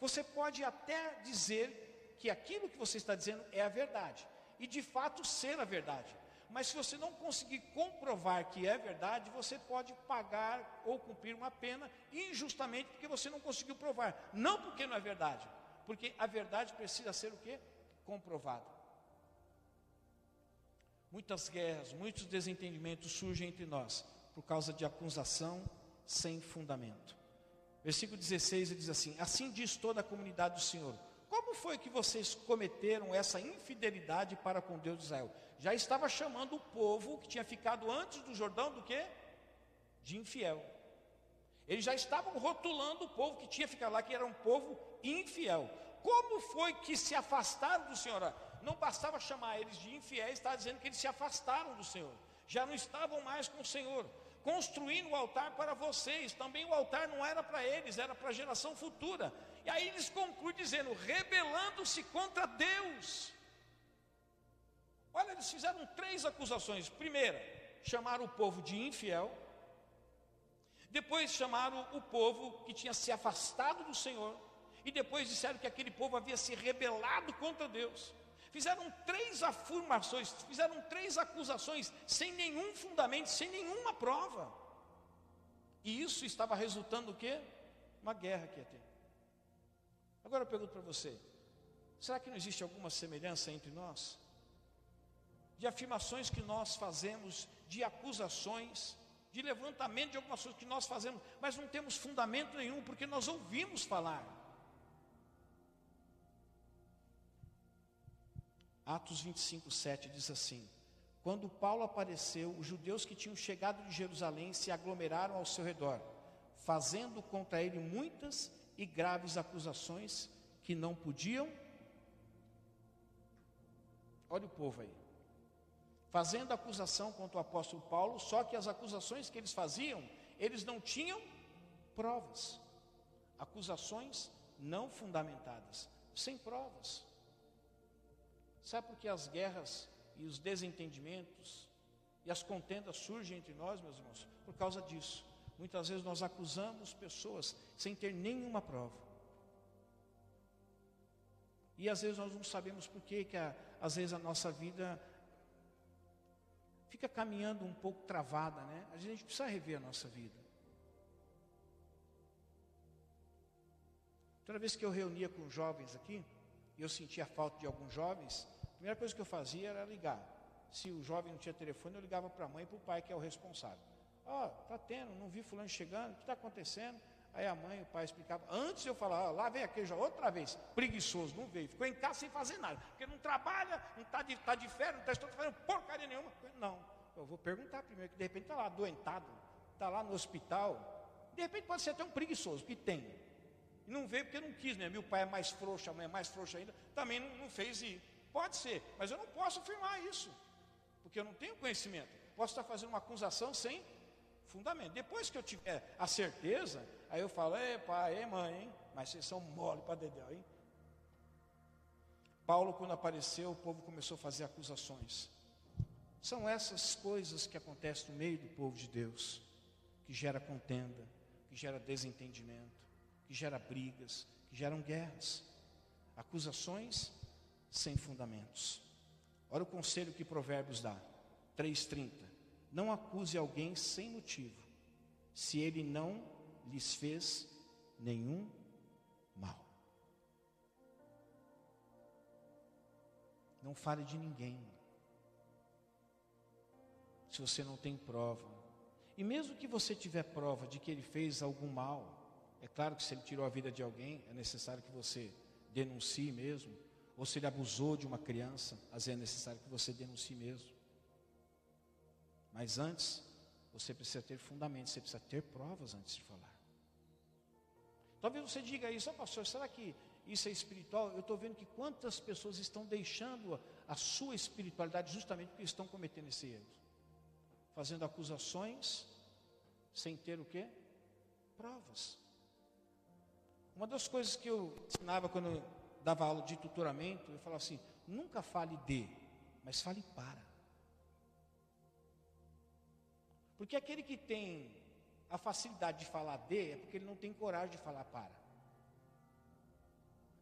Você pode até dizer que aquilo que você está dizendo é a verdade, e de fato ser a verdade. Mas se você não conseguir comprovar que é verdade, você pode pagar ou cumprir uma pena injustamente porque você não conseguiu provar. Não porque não é verdade, porque a verdade precisa ser o que? Comprovada. Muitas guerras, muitos desentendimentos surgem entre nós por causa de acusação sem fundamento. Versículo 16 ele diz assim: Assim diz toda a comunidade do Senhor. Como foi que vocês cometeram essa infidelidade para com Deus de Israel? Já estava chamando o povo que tinha ficado antes do Jordão do que? De infiel. Eles já estavam rotulando o povo que tinha ficado lá, que era um povo infiel. Como foi que se afastaram do Senhor? Não bastava chamar eles de infiéis, está dizendo que eles se afastaram do Senhor. Já não estavam mais com o Senhor construindo o altar para vocês. Também o altar não era para eles, era para a geração futura. E aí eles concluem dizendo: rebelando-se contra Deus. Olha, eles fizeram três acusações. Primeira, chamaram o povo de infiel. Depois chamaram o povo que tinha se afastado do Senhor. E depois disseram que aquele povo havia se rebelado contra Deus. Fizeram três afirmações, fizeram três acusações, sem nenhum fundamento, sem nenhuma prova. E isso estava resultando o quê? Uma guerra que ia ter. Agora eu pergunto para você: será que não existe alguma semelhança entre nós? De afirmações que nós fazemos, de acusações, de levantamento de algumas coisas que nós fazemos, mas não temos fundamento nenhum, porque nós ouvimos falar. Atos 25, 7 diz assim: Quando Paulo apareceu, os judeus que tinham chegado de Jerusalém se aglomeraram ao seu redor, fazendo contra ele muitas e graves acusações que não podiam. Olha o povo aí. Fazendo acusação contra o apóstolo Paulo, só que as acusações que eles faziam, eles não tinham provas. Acusações não fundamentadas, sem provas. Sabe por que as guerras e os desentendimentos e as contendas surgem entre nós, meus irmãos? Por causa disso. Muitas vezes nós acusamos pessoas sem ter nenhuma prova. E às vezes nós não sabemos por que, que a, às vezes a nossa vida fica caminhando um pouco travada, né? A gente precisa rever a nossa vida. Toda vez que eu reunia com jovens aqui, e eu sentia falta de alguns jovens, a primeira coisa que eu fazia era ligar. Se o jovem não tinha telefone, eu ligava para a mãe e para o pai, que é o responsável. Ó, oh, tá tendo, não vi fulano chegando, o que está acontecendo? Aí a mãe e o pai explicavam. Antes eu falava, lá vem aquele já outra vez, preguiçoso, não veio, ficou em casa sem fazer nada, porque não trabalha, não está de, tá de férias, não está fazendo porcaria nenhuma. Não, eu vou perguntar primeiro, que de repente está lá doentado, está lá no hospital. De repente pode ser até um preguiçoso, que tem. E não veio porque não quis, né? Meu pai é mais frouxo, a mãe é mais frouxa ainda, também não, não fez ir. Pode ser, mas eu não posso afirmar isso, porque eu não tenho conhecimento. Posso estar fazendo uma acusação sem fundamento. Depois que eu tiver a certeza, aí eu falo, é pai, é mãe, hein? Mas vocês são mole para dedéu, hein? Paulo, quando apareceu, o povo começou a fazer acusações. São essas coisas que acontecem no meio do povo de Deus, que gera contenda, que gera desentendimento que gera brigas, que geram guerras, acusações sem fundamentos. Olha o conselho que Provérbios dá, 3:30. Não acuse alguém sem motivo, se ele não lhes fez nenhum mal. Não fale de ninguém. Se você não tem prova. E mesmo que você tiver prova de que ele fez algum mal, é claro que se ele tirou a vida de alguém, é necessário que você denuncie mesmo. Ou se ele abusou de uma criança, às vezes é necessário que você denuncie mesmo. Mas antes, você precisa ter fundamentos, você precisa ter provas antes de falar. Talvez você diga isso, oh, pastor, será que isso é espiritual? Eu estou vendo que quantas pessoas estão deixando a, sua espiritualidade justamente porque estão cometendo esse erro. Fazendo acusações sem ter o quê? Provas. Uma das coisas que eu ensinava quando eu dava aula de tutoramento, eu falava assim: nunca fale de, mas fale para. Porque aquele que tem a facilidade de falar de é porque ele não tem coragem de falar para.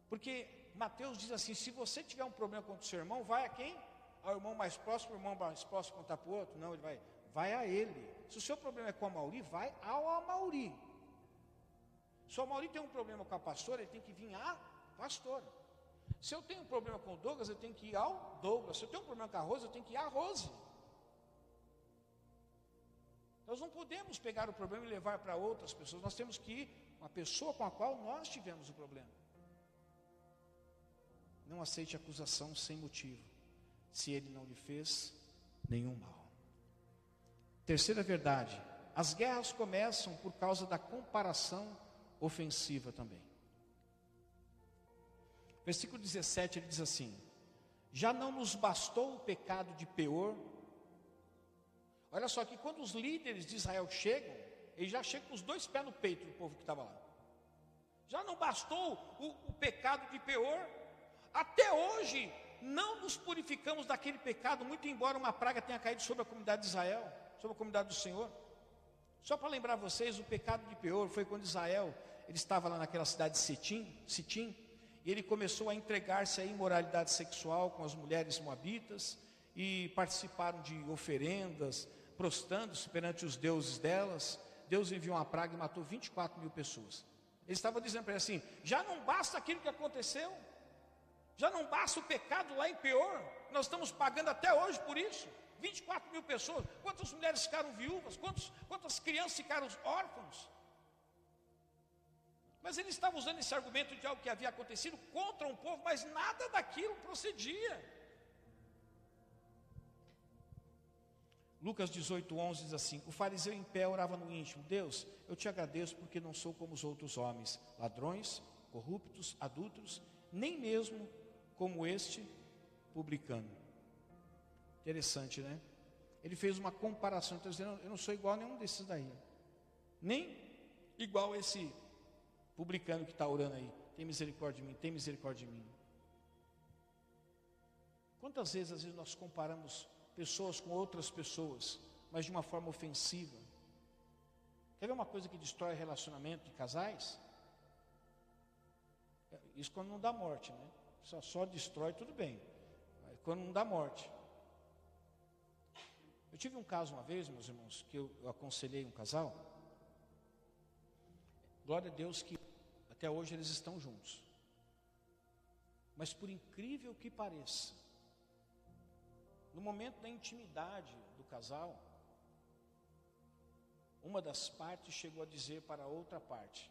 Porque Mateus diz assim: se você tiver um problema com o seu irmão, vai a quem? Ao irmão mais próximo, o irmão mais próximo contar para o outro? Não, ele vai, vai a ele. Se o seu problema é com a Mauri, vai ao Amauri. Se o Amauri tem um problema com a pastora, ele tem que vir à pastora. Se eu tenho um problema com o Douglas, eu tenho que ir ao Douglas. Se eu tenho um problema com a Rose, eu tenho que ir à Rose. Nós não podemos pegar o problema e levar para outras pessoas. Nós temos que ir uma pessoa com a qual nós tivemos o problema. Não aceite acusação sem motivo, se ele não lhe fez nenhum mal. Terceira verdade: as guerras começam por causa da comparação ofensiva também. Versículo 17 ele diz assim: Já não nos bastou o pecado de Peor. Olha só que quando os líderes de Israel chegam, eles já chegam com os dois pés no peito do povo que estava lá. Já não bastou o, o pecado de Peor. Até hoje não nos purificamos daquele pecado, muito embora uma praga tenha caído sobre a comunidade de Israel, sobre a comunidade do Senhor. Só para lembrar vocês, o pecado de Peor foi quando Israel ele estava lá naquela cidade de Sitim, Sitim e ele começou a entregar-se à imoralidade sexual com as mulheres moabitas e participaram de oferendas, prostrando-se perante os deuses delas. Deus enviou uma praga e matou 24 mil pessoas. Ele estava dizendo para ele assim: já não basta aquilo que aconteceu, já não basta o pecado lá em pior, nós estamos pagando até hoje por isso. 24 mil pessoas, quantas mulheres ficaram viúvas, quantos, quantas crianças ficaram órfãos. Mas ele estava usando esse argumento de algo que havia acontecido contra um povo, mas nada daquilo procedia. Lucas 18, 11 diz assim: O fariseu em pé orava no íntimo: Deus, eu te agradeço porque não sou como os outros homens, ladrões, corruptos, adultos, nem mesmo como este publicano. Interessante, né? Ele fez uma comparação, então dizendo: Eu não sou igual a nenhum desses daí, nem igual esse publicano que está orando aí, tem misericórdia de mim, tem misericórdia de mim. Quantas vezes, às vezes, nós comparamos pessoas com outras pessoas, mas de uma forma ofensiva? Quer ver uma coisa que destrói relacionamento de casais? Isso quando não dá morte, né? Só, só destrói, tudo bem. Mas quando não dá morte. Eu tive um caso uma vez, meus irmãos, que eu, eu aconselhei um casal. Glória a Deus que até hoje eles estão juntos. Mas por incrível que pareça, no momento da intimidade do casal, uma das partes chegou a dizer para a outra parte: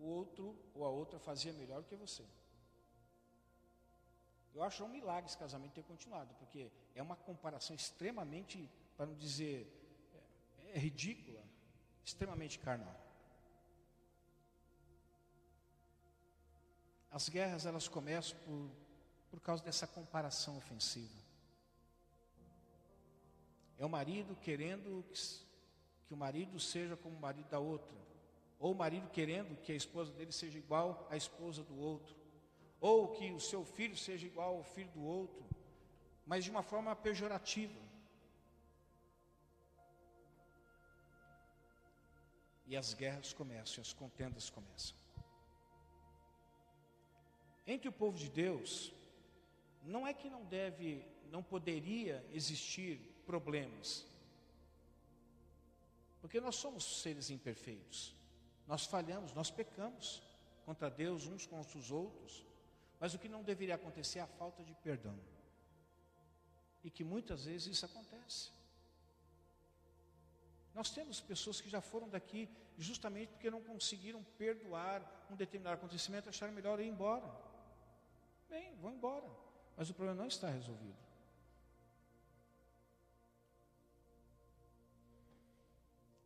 o outro ou a outra fazia melhor que você. Eu acho um milagre esse casamento ter continuado, porque é uma comparação extremamente, para não dizer, é, é ridícula, extremamente carnal. As guerras elas começam por, por causa dessa comparação ofensiva. É o marido querendo que, o marido seja como o marido da outra, ou o marido querendo que a esposa dele seja igual à esposa do outro, ou que o seu filho seja igual ao filho do outro, mas de uma forma pejorativa. E as guerras começam, as contendas começam. Entre o povo de Deus, não é que não deve, não poderia existir problemas. Porque nós somos seres imperfeitos. Nós falhamos, nós pecamos contra Deus uns contra os outros. Mas o que não deveria acontecer é a falta de perdão. E que muitas vezes isso acontece. Nós temos pessoas que já foram daqui justamente porque não conseguiram perdoar um determinado acontecimento, acharam melhor ir embora. Bem, vão embora. Mas o problema não está resolvido.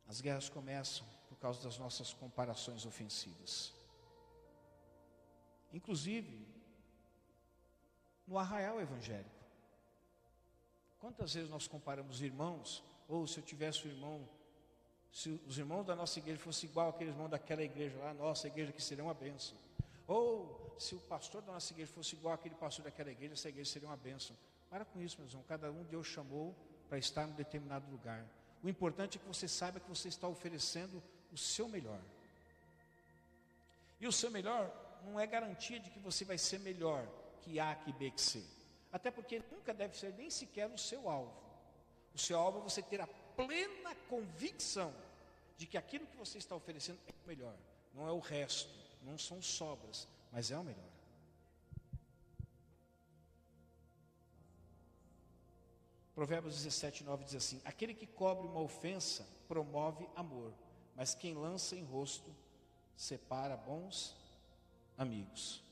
As guerras começam por causa das nossas comparações ofensivas. Inclusive, no arraial evangélico. Quantas vezes nós comparamos irmãos, ou se eu tivesse um irmão, se os irmãos da nossa igreja fossem igual àqueles irmãos daquela igreja lá, nossa igreja que seria uma bênção. Ou se o pastor da nossa igreja fosse igual àquele pastor daquela igreja, essa igreja seria uma bênção. Para com isso, meus irmãos. Cada um Deus chamou para estar em um determinado lugar. O importante é que você saiba que você está oferecendo o seu melhor. E o seu melhor não é garantia de que você vai ser melhor que A, que B, que C. Até porque nunca deve ser nem sequer o seu alvo. O seu alvo é você ter a plena convicção de que aquilo que você está oferecendo é o melhor. Não é o resto, não são sobras, mas é o melhor. Provérbios 17, 9 diz assim: Aquele que cobre uma ofensa promove amor, mas quem lança em rosto separa bons amigos.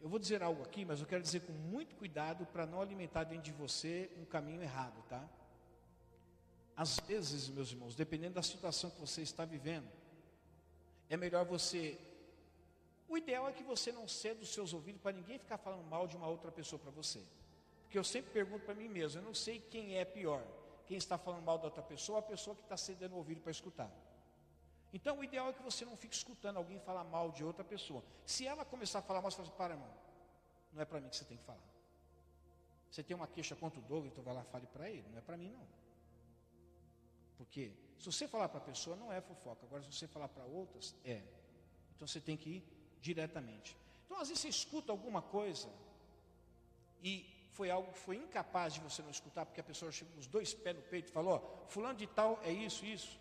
Eu vou dizer algo aqui, mas eu quero dizer com muito cuidado para não alimentar dentro de você um caminho errado, tá? Às vezes, meus irmãos, dependendo da situação que você está vivendo, é melhor você. O ideal é que você não ceda os seus ouvidos para ninguém ficar falando mal de uma outra pessoa para você. Porque eu sempre pergunto para mim mesmo, eu não sei quem é pior, quem está falando mal da outra pessoa ou a pessoa que está cedendo o ouvido para escutar. Então o ideal é que você não fique escutando alguém falar mal de outra pessoa. Se ela começar a falar mal, você fala assim, para irmão, não é para mim que você tem que falar. Você tem uma queixa contra o Douglas, então vai lá e fale para ele, não é para mim não. Porque se você falar para a pessoa, não é fofoca. Agora, se você falar para outras, é. Então você tem que ir diretamente. Então, às vezes você escuta alguma coisa e foi algo que foi incapaz de você não escutar, porque a pessoa chegou com os dois pés no peito e falou: Fulano de tal é isso, isso.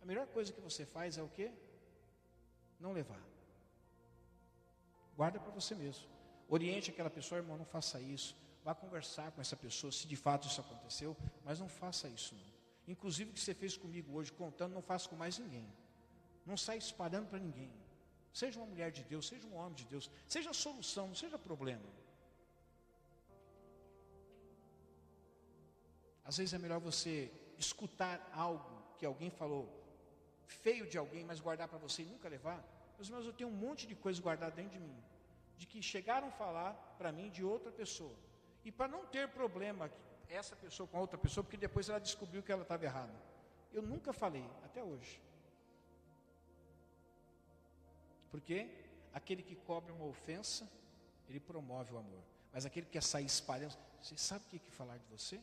A melhor coisa que você faz é o quê? Não levar. Guarda para você mesmo. Oriente aquela pessoa, irmão, não faça isso. Vá conversar com essa pessoa, se de fato isso aconteceu, mas não faça isso não. Inclusive o que você fez comigo hoje, contando, não faça com mais ninguém. Não saia espalhando para ninguém. Seja uma mulher de Deus, seja um homem de Deus, seja solução, não seja problema. Às vezes é melhor você escutar algo que alguém falou feio de alguém, mas guardar para você e nunca levar. Meus irmãos, eu tenho um monte de coisa guardada dentro de mim, de que chegaram a falar para mim de outra pessoa. E para não ter problema essa pessoa com a outra pessoa, porque depois ela descobriu que ela estava errada. Eu nunca falei, até hoje. Porque aquele que cobre uma ofensa, ele promove o amor. Mas aquele que quer sair espalhando, você sabe o que, que falar de você?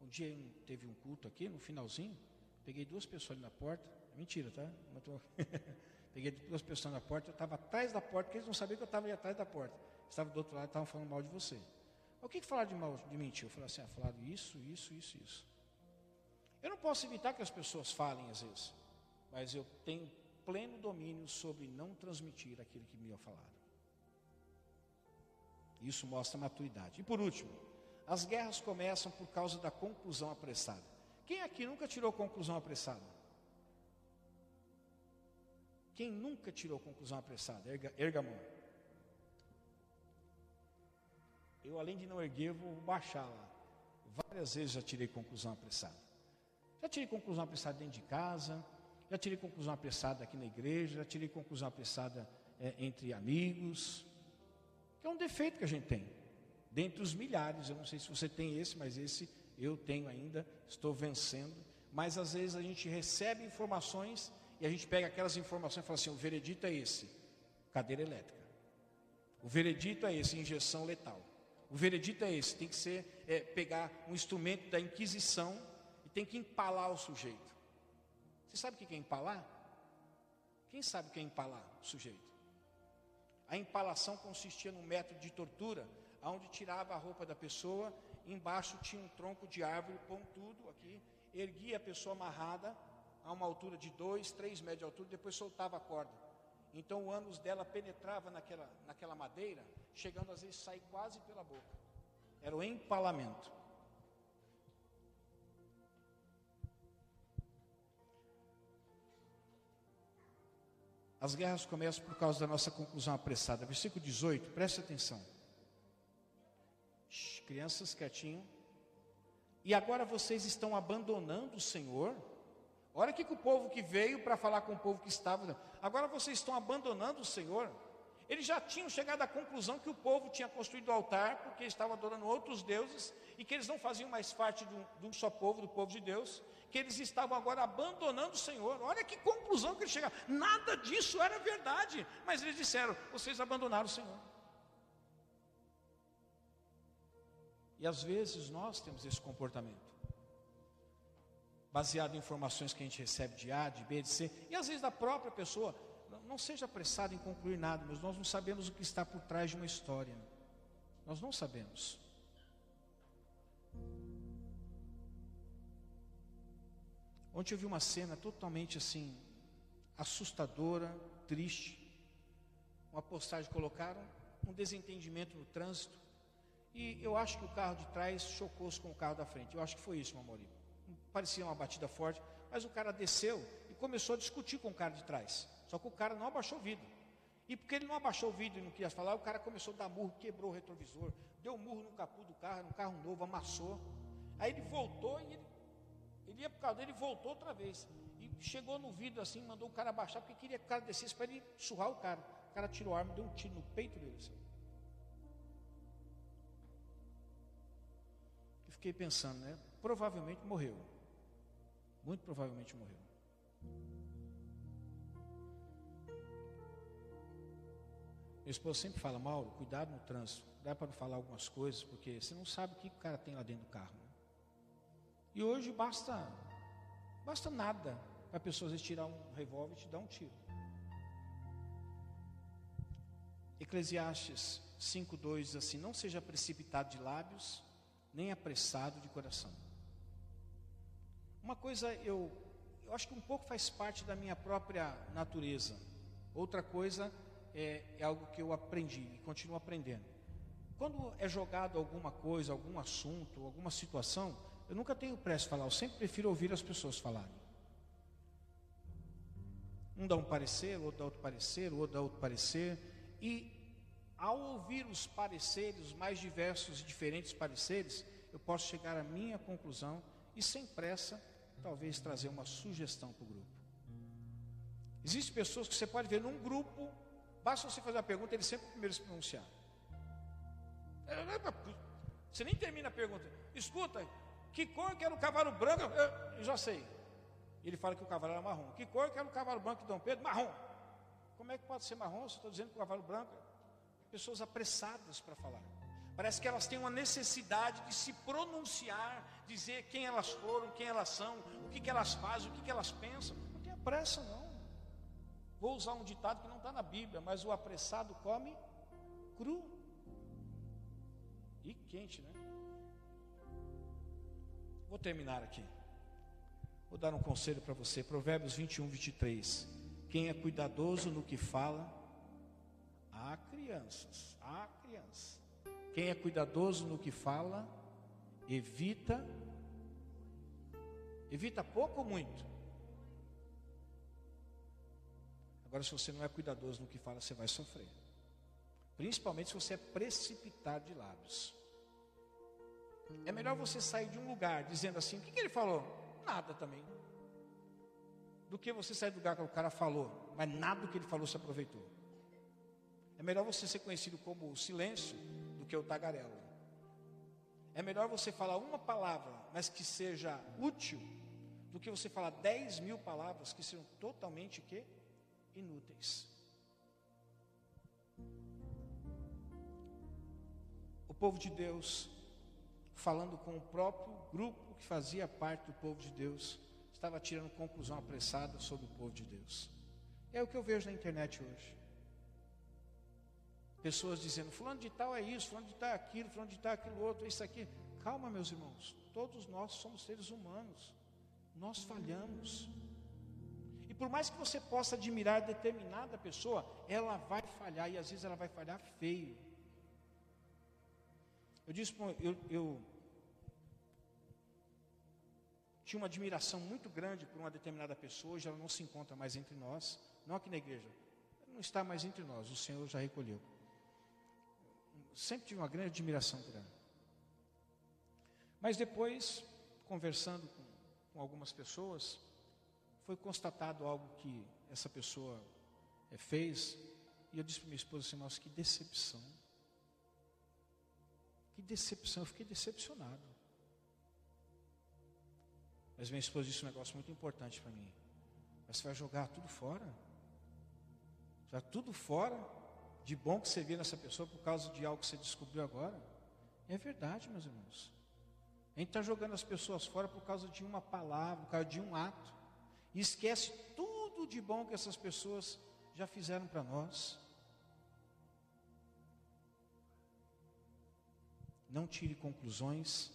Um dia teve um culto aqui, no finalzinho, peguei duas pessoas ali na porta, mentira, tá? Peguei duas pessoas na porta, eu estava atrás da porta, porque eles não sabiam que eu estava ali atrás da porta. Estava do outro lado, estavam falando mal de você. O que, que falaram de mal de mim, tio? Eu falei assim, ah, falaram isso, isso, isso, isso. Eu não posso evitar que as pessoas falem às vezes, mas eu tenho pleno domínio sobre não transmitir aquilo que me falaram. Isso mostra maturidade. E por último, as guerras começam por causa da conclusão apressada. Quem aqui nunca tirou conclusão apressada? Quem nunca tirou conclusão apressada? Erga, erga a mão. Eu, além de não erguer, vou baixar lá. Várias vezes já tirei conclusão apressada. Já tirei conclusão apressada dentro de casa, já tirei conclusão apressada aqui na igreja, já tirei conclusão apressada é, entre amigos. Que é um defeito que a gente tem dentre os milhares. Eu não sei se você tem esse, mas esse eu tenho ainda, estou vencendo. Mas às vezes a gente recebe informações e a gente pega aquelas informações e fala assim: o veredito é esse, cadeira elétrica. O veredito é esse, injeção letal. O veredito é esse, tem que ser é, pegar um instrumento da Inquisição e tem que empalar o sujeito. Você sabe o que é empalar? Quem sabe o que é empalar o sujeito? A empalação consistia num método de tortura onde tirava a roupa da pessoa, embaixo tinha um tronco de árvore pontudo aqui, erguia a pessoa amarrada a uma altura de 2, 3 metros de altura, depois soltava a corda. Então o ânus dela penetrava naquela, naquela madeira, chegando às vezes sair quase pela boca. Era o empalamento. As guerras começam por causa da nossa conclusão apressada. Versículo 18, preste atenção crianças quietinho. E agora vocês estão abandonando o Senhor, Olha o que o povo que veio para falar com o povo que estava. Agora vocês estão abandonando o Senhor. Eles já tinham chegado à conclusão que o povo tinha construído o altar porque estava adorando outros deuses e que eles não faziam mais parte de um, de um, só povo, do povo de Deus, que eles estavam agora abandonando o Senhor. Olha que conclusão que eles chegaram. Nada disso era verdade, mas eles disseram: vocês abandonaram o Senhor. E às vezes nós temos esse comportamento baseado em informações que a gente recebe de A, de B, de C, e às vezes da própria pessoa. Não seja apressado em concluir nada, mas nós não sabemos o que está por trás de uma história. Nós não sabemos. Ontem eu vi uma cena totalmente assim, assustadora, triste. Uma postagem colocaram, um desentendimento no trânsito. E eu acho que o carro de trás chocou-se com o carro da frente. Eu acho que foi isso, amor parecia uma batida forte, mas o cara desceu e começou a discutir com o cara de trás. Só que o cara não abaixou o vidro. E porque ele não abaixou o vidro e não queria falar, o cara começou a dar murro, quebrou o retrovisor, deu um murro no capô do carro, no carro novo, amassou. Aí ele voltou e ele, ele ia por causa dele, voltou outra vez. E chegou no vidro assim, mandou o cara abaixar, porque queria que o cara descesse para ele surrar o cara. O cara tirou a arma, deu um tiro no peito dele. Assim. E fiquei pensando, né? Provavelmente morreu. Muito provavelmente morreu. Meu esposo sempre fala, Mauro, cuidado no trânsito. Dá para não falar algumas coisas, porque você não sabe o que o cara tem lá dentro do carro. Né? E hoje basta, basta nada para a pessoa às vezes tirar um revólver e te dar um tiro. Eclesiastes 5,2 diz assim: Não seja precipitado de lábios, nem apressado de coração. Uma coisa eu, eu acho que um pouco faz parte da minha própria natureza. Outra coisa é, é algo que eu aprendi e continuo aprendendo. Quando é jogado alguma coisa, algum assunto, alguma situação, eu nunca tenho pressa de falar, eu sempre prefiro ouvir as pessoas falarem. Um dá um parecer, outro dá outro parecer, outro dá outro parecer. E ao ouvir os pareceres, os mais diversos e diferentes pareceres, eu posso chegar à minha conclusão e sem pressa talvez trazer uma sugestão para o grupo. Existem pessoas que você pode ver num grupo, basta você fazer a pergunta, ele sempre primeiro se pronunciar. É, é você nem termina a pergunta. Escuta, que cor que era o cavalo branco? Eu, eu já sei. Ele fala que o cavalo era marrom. Que cor que era o cavalo branco de Dom Pedro? Marrom. Como é que pode ser marrom se estou dizendo que o cavalo branco? Pessoas apressadas para falar. Parece que elas têm uma necessidade de se pronunciar, dizer quem elas foram, quem elas são, o que, que elas fazem, o que, que elas pensam. Não tenha pressa, não. Vou usar um ditado que não está na Bíblia, mas o apressado come cru e quente, né? Vou terminar aqui. Vou dar um conselho para você. Provérbios 21, 23. Quem é cuidadoso no que fala, há crianças, há crianças quem é cuidadoso no que fala, evita, evita pouco ou muito. Agora, se você não é cuidadoso no que fala, você vai sofrer. Principalmente se você é precipitado de lábios. É melhor você sair de um lugar dizendo assim: o que, que ele falou? Nada também. Do que você sair do lugar que o cara falou, mas nada do que ele falou se aproveitou. É melhor você ser conhecido como o silêncio do que o tagarela. É melhor você falar uma palavra, mas que seja útil, do que você falar dez mil palavras que sejam totalmente inúteis. O povo de Deus, falando com o próprio grupo que fazia parte do povo de Deus, estava tirando conclusão apressada sobre o povo de Deus. É o que eu vejo na internet hoje. Pessoas dizendo, fulano de tal é isso, fulano de tal é aquilo, fulano de tal é aquilo outro, isso aqui. Calma, meus irmãos, todos nós somos seres humanos, nós falhamos. E por mais que você possa admirar determinada pessoa, ela vai falhar, e às vezes ela vai falhar feio. Eu disse, eu, eu tinha uma admiração muito grande por uma determinada pessoa, hoje ela não se encontra mais entre nós, não aqui na igreja, não está mais entre nós, o Senhor já recolheu sempre tive uma grande admiração por ela. Mas depois, conversando com, com algumas pessoas, foi constatado algo que essa pessoa é, fez, e eu disse para minha esposa assim, nossa, que decepção. Que decepção, eu fiquei decepcionado. Mas minha esposa disse um negócio muito importante para mim. Mas você vai jogar tudo fora? Vai tudo fora de bom que você vê nessa pessoa por causa de algo que você descobriu agora? É verdade, meus irmãos. A gente está jogando as pessoas fora por causa de uma palavra, por causa de um ato. E esquece tudo de bom que essas pessoas já fizeram para nós. Não tire conclusões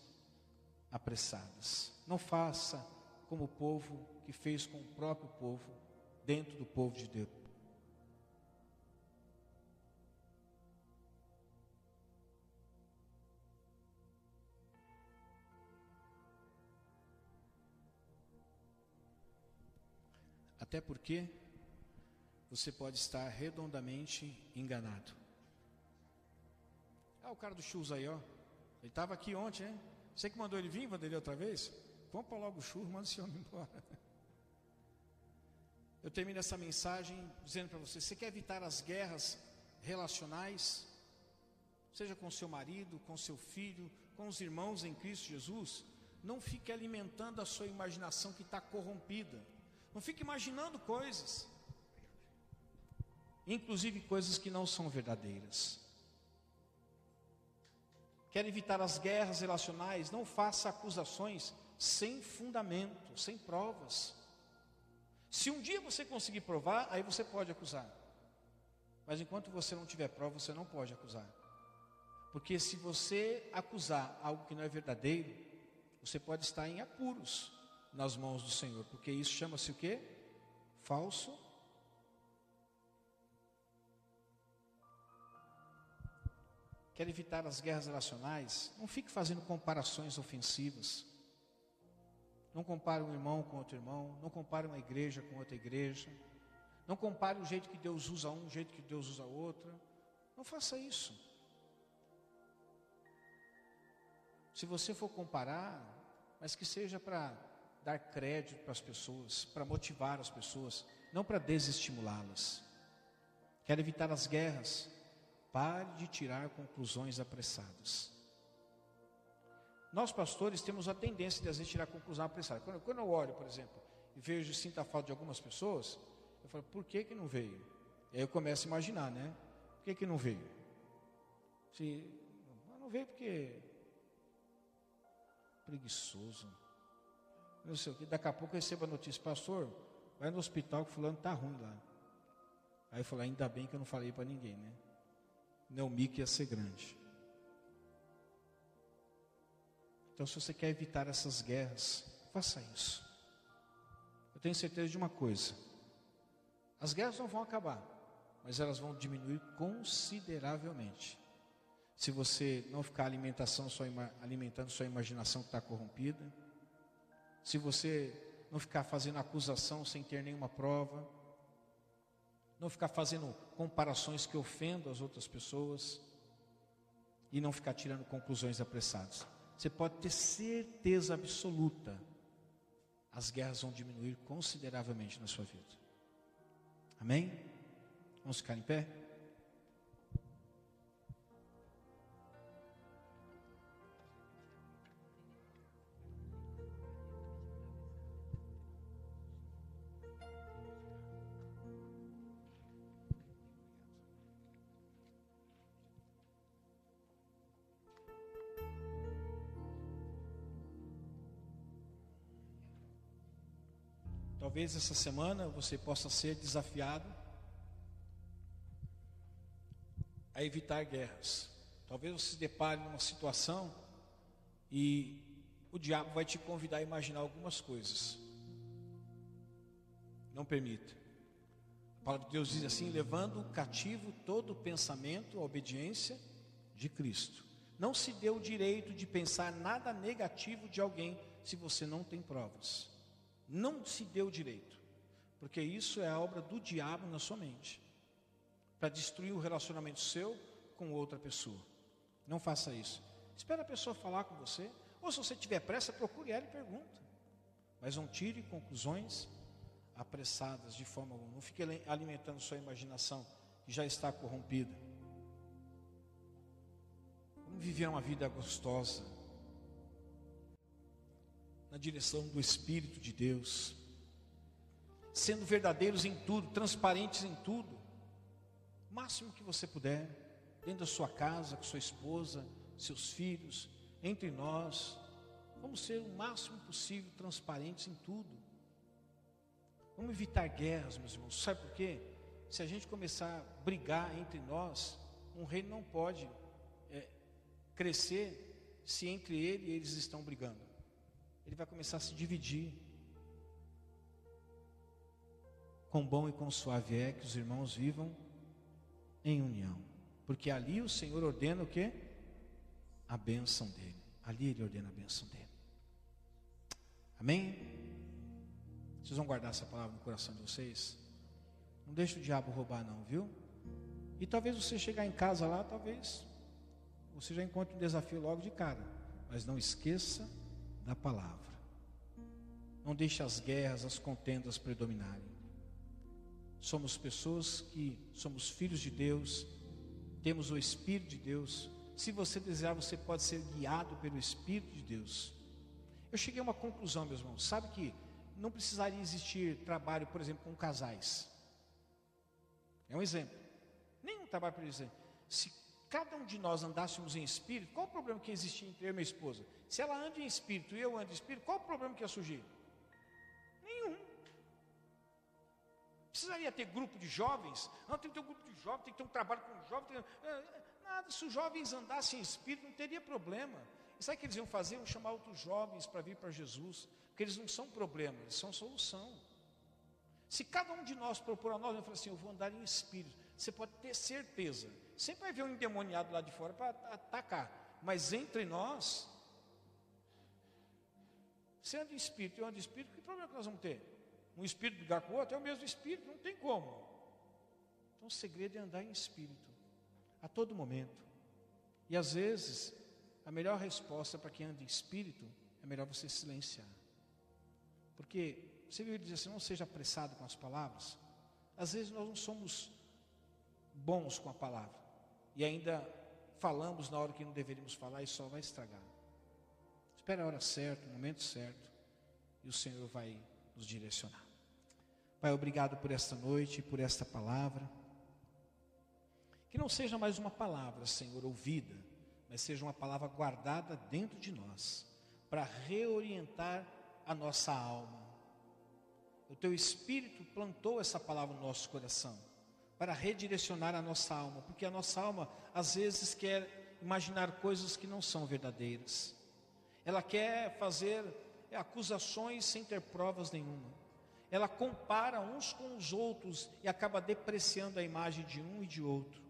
apressadas. Não faça como o povo que fez com o próprio povo, dentro do povo de Deus. Até porque você pode estar redondamente enganado. Ah, o cara do churros aí, ó. Ele estava aqui ontem, hein? Você que mandou ele vir, Vanderlei, outra vez? Compra logo o churro, manda esse homem embora. Eu termino essa mensagem dizendo para você: você quer evitar as guerras relacionais? Seja com seu marido, com seu filho, com os irmãos em Cristo Jesus? Não fique alimentando a sua imaginação que está corrompida. Não fique imaginando coisas, inclusive coisas que não são verdadeiras. Quer evitar as guerras relacionais? Não faça acusações sem fundamento, sem provas. Se um dia você conseguir provar, aí você pode acusar. Mas enquanto você não tiver prova, você não pode acusar. Porque se você acusar algo que não é verdadeiro, você pode estar em apuros nas mãos do Senhor, porque isso chama-se o quê? Falso. Quer evitar as guerras relacionais? Não fique fazendo comparações ofensivas. Não compare um irmão com outro irmão, não compare uma igreja com outra igreja. Não compare o jeito que Deus usa um, o jeito que Deus usa outro. Não faça isso. Se você for comparar, mas que seja para dar crédito para as pessoas, para motivar as pessoas, não para desestimulá-las. Quer evitar as guerras? Pare de tirar conclusões apressadas. Nós, pastores, temos a tendência de às vezes tirar conclusão apressada. Quando, quando eu olho, por exemplo, e vejo sinto a falta de algumas pessoas, eu falo, por que, que não veio? E aí eu começo a imaginar, né? Por que, que não veio? Se, não veio porque preguiçoso não sei o que. Daqui a pouco eu recebo a notícia, pastor, vai no hospital que fulano está ruim lá. Aí eu falei, ainda bem que eu não falei para ninguém, né? Não, mico ia ser grande. Então, se você quer evitar essas guerras, faça isso. Eu tenho certeza de uma coisa: as guerras não vão acabar, mas elas vão diminuir consideravelmente. Se você não ficar alimentação, sua, alimentando sua imaginação que está corrompida, se você não ficar fazendo acusação sem ter nenhuma prova, não ficar fazendo comparações que ofendam as outras pessoas e não ficar tirando conclusões apressadas. Você pode ter certeza absoluta, as guerras vão diminuir consideravelmente na sua vida. Amém? Vamos ficar em pé? Talvez essa semana você possa ser desafiado a evitar guerras. Talvez você se depare numa situação e o diabo vai te convidar a imaginar algumas coisas. Não permita. A palavra de Deus diz assim: levando cativo todo pensamento à obediência de Cristo. Não se dê o direito de pensar nada negativo de alguém se você não tem provas. Não se deu direito, porque isso é a obra do diabo na sua mente para destruir o relacionamento seu com outra pessoa. Não faça isso. Espera a pessoa falar com você, ou se você tiver pressa, procure ela e pergunta. Mas não tire conclusões apressadas de forma alguma. Não fique alimentando sua imaginação que já está corrompida. Vamos viver uma vida gostosa na direção do Espírito de Deus, sendo verdadeiros em tudo, transparentes em tudo, o máximo que você puder, dentro da sua casa, com sua esposa, seus filhos, entre nós, vamos ser o máximo possível transparentes em tudo. Vamos evitar guerras, meus irmãos. Sabe por quê? Se a gente começar a brigar entre nós, um reino não pode é, crescer se entre ele e eles estão brigando ele vai começar a se dividir. Com bom e com suave é que os irmãos vivam em união. Porque ali o Senhor ordena o que? A bênção dele. Ali ele ordena a bênção dele. Amém? Vocês vão guardar essa palavra no coração de vocês? Não deixe o diabo roubar, não, viu? E talvez você chegar em casa lá, talvez você já encontre um desafio logo de cara. Mas não esqueça da palavra. Não deixe as guerras, as contendas predominarem. Somos pessoas que somos filhos de Deus, temos o Espírito de Deus. Se você desejar, você pode ser guiado pelo Espírito de Deus. Eu cheguei a uma conclusão, meus irmãos. Sabe que não precisaria existir trabalho, por exemplo, com casais. É um exemplo. Nenhum trabalho para dizer. Se cada um de nós andássemos em espírito, qual o problema que existia entre eu e minha esposa? Se ela anda em espírito e eu ando em espírito, qual o problema que ia surgir? Nenhum. Precisaria ter grupo de jovens? Não, tem que ter um grupo de jovens, tem que ter um trabalho com jovens. É, nada, se os jovens andassem em espírito, não teria problema. E sabe o que eles iam fazer? Iam chamar outros jovens para vir para Jesus. Porque eles não são problema, eles são solução. Se cada um de nós propor a nós, eu falo assim, eu vou andar em espírito. Você pode ter certeza. Sempre vai haver um endemoniado lá de fora para atacar. Mas entre nós, você anda em espírito, eu ando em espírito, que problema que nós vamos ter? Um espírito brigar com o outro é o mesmo espírito, não tem como. Então o segredo é andar em espírito, a todo momento. E às vezes, a melhor resposta para quem anda em espírito é melhor você silenciar. Porque você viu ele dizer assim, não seja apressado com as palavras. Às vezes nós não somos bons com a palavra. E ainda falamos na hora que não deveríamos falar e só vai estragar. Espera a hora certa, o momento certo, e o Senhor vai nos direcionar. Pai, obrigado por esta noite, por esta palavra. Que não seja mais uma palavra, Senhor, ouvida, mas seja uma palavra guardada dentro de nós, para reorientar a nossa alma. O teu Espírito plantou essa palavra no nosso coração, para redirecionar a nossa alma, porque a nossa alma às vezes quer imaginar coisas que não são verdadeiras. Ela quer fazer acusações sem ter provas nenhuma. Ela compara uns com os outros e acaba depreciando a imagem de um e de outro.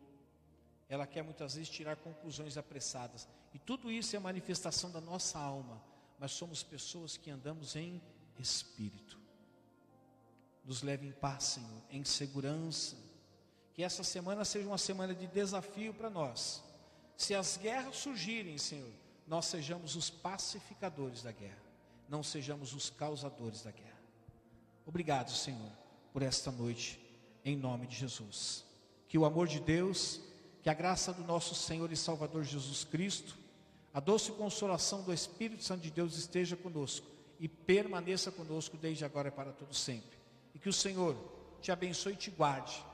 Ela quer muitas vezes tirar conclusões apressadas. E tudo isso é manifestação da nossa alma. Mas somos pessoas que andamos em espírito. Nos leve em paz, Senhor, em segurança. Que essa semana seja uma semana de desafio para nós. Se as guerras surgirem, Senhor, nós sejamos os pacificadores da guerra, não sejamos os causadores da guerra. Obrigado, Senhor, por esta noite, em nome de Jesus. Que o amor de Deus, que a graça do nosso Senhor e Salvador Jesus Cristo, a doce consolação do Espírito Santo de Deus esteja conosco e permaneça conosco desde agora e para todo sempre. E que o Senhor te abençoe e te guarde.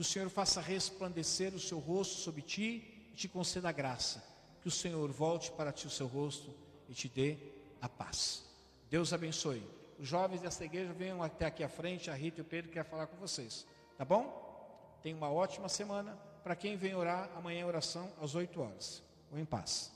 Que o Senhor faça resplandecer o seu rosto sobre ti e te conceda graça que o Senhor volte para ti o seu rosto e te dê a paz. Deus abençoe. Os jovens desta igreja venham até aqui à frente, a Rita e o Pedro quer falar com vocês. Tá bom? Tenha uma ótima semana. Para quem vem orar, amanhã é oração às 8 horas. Ou em paz.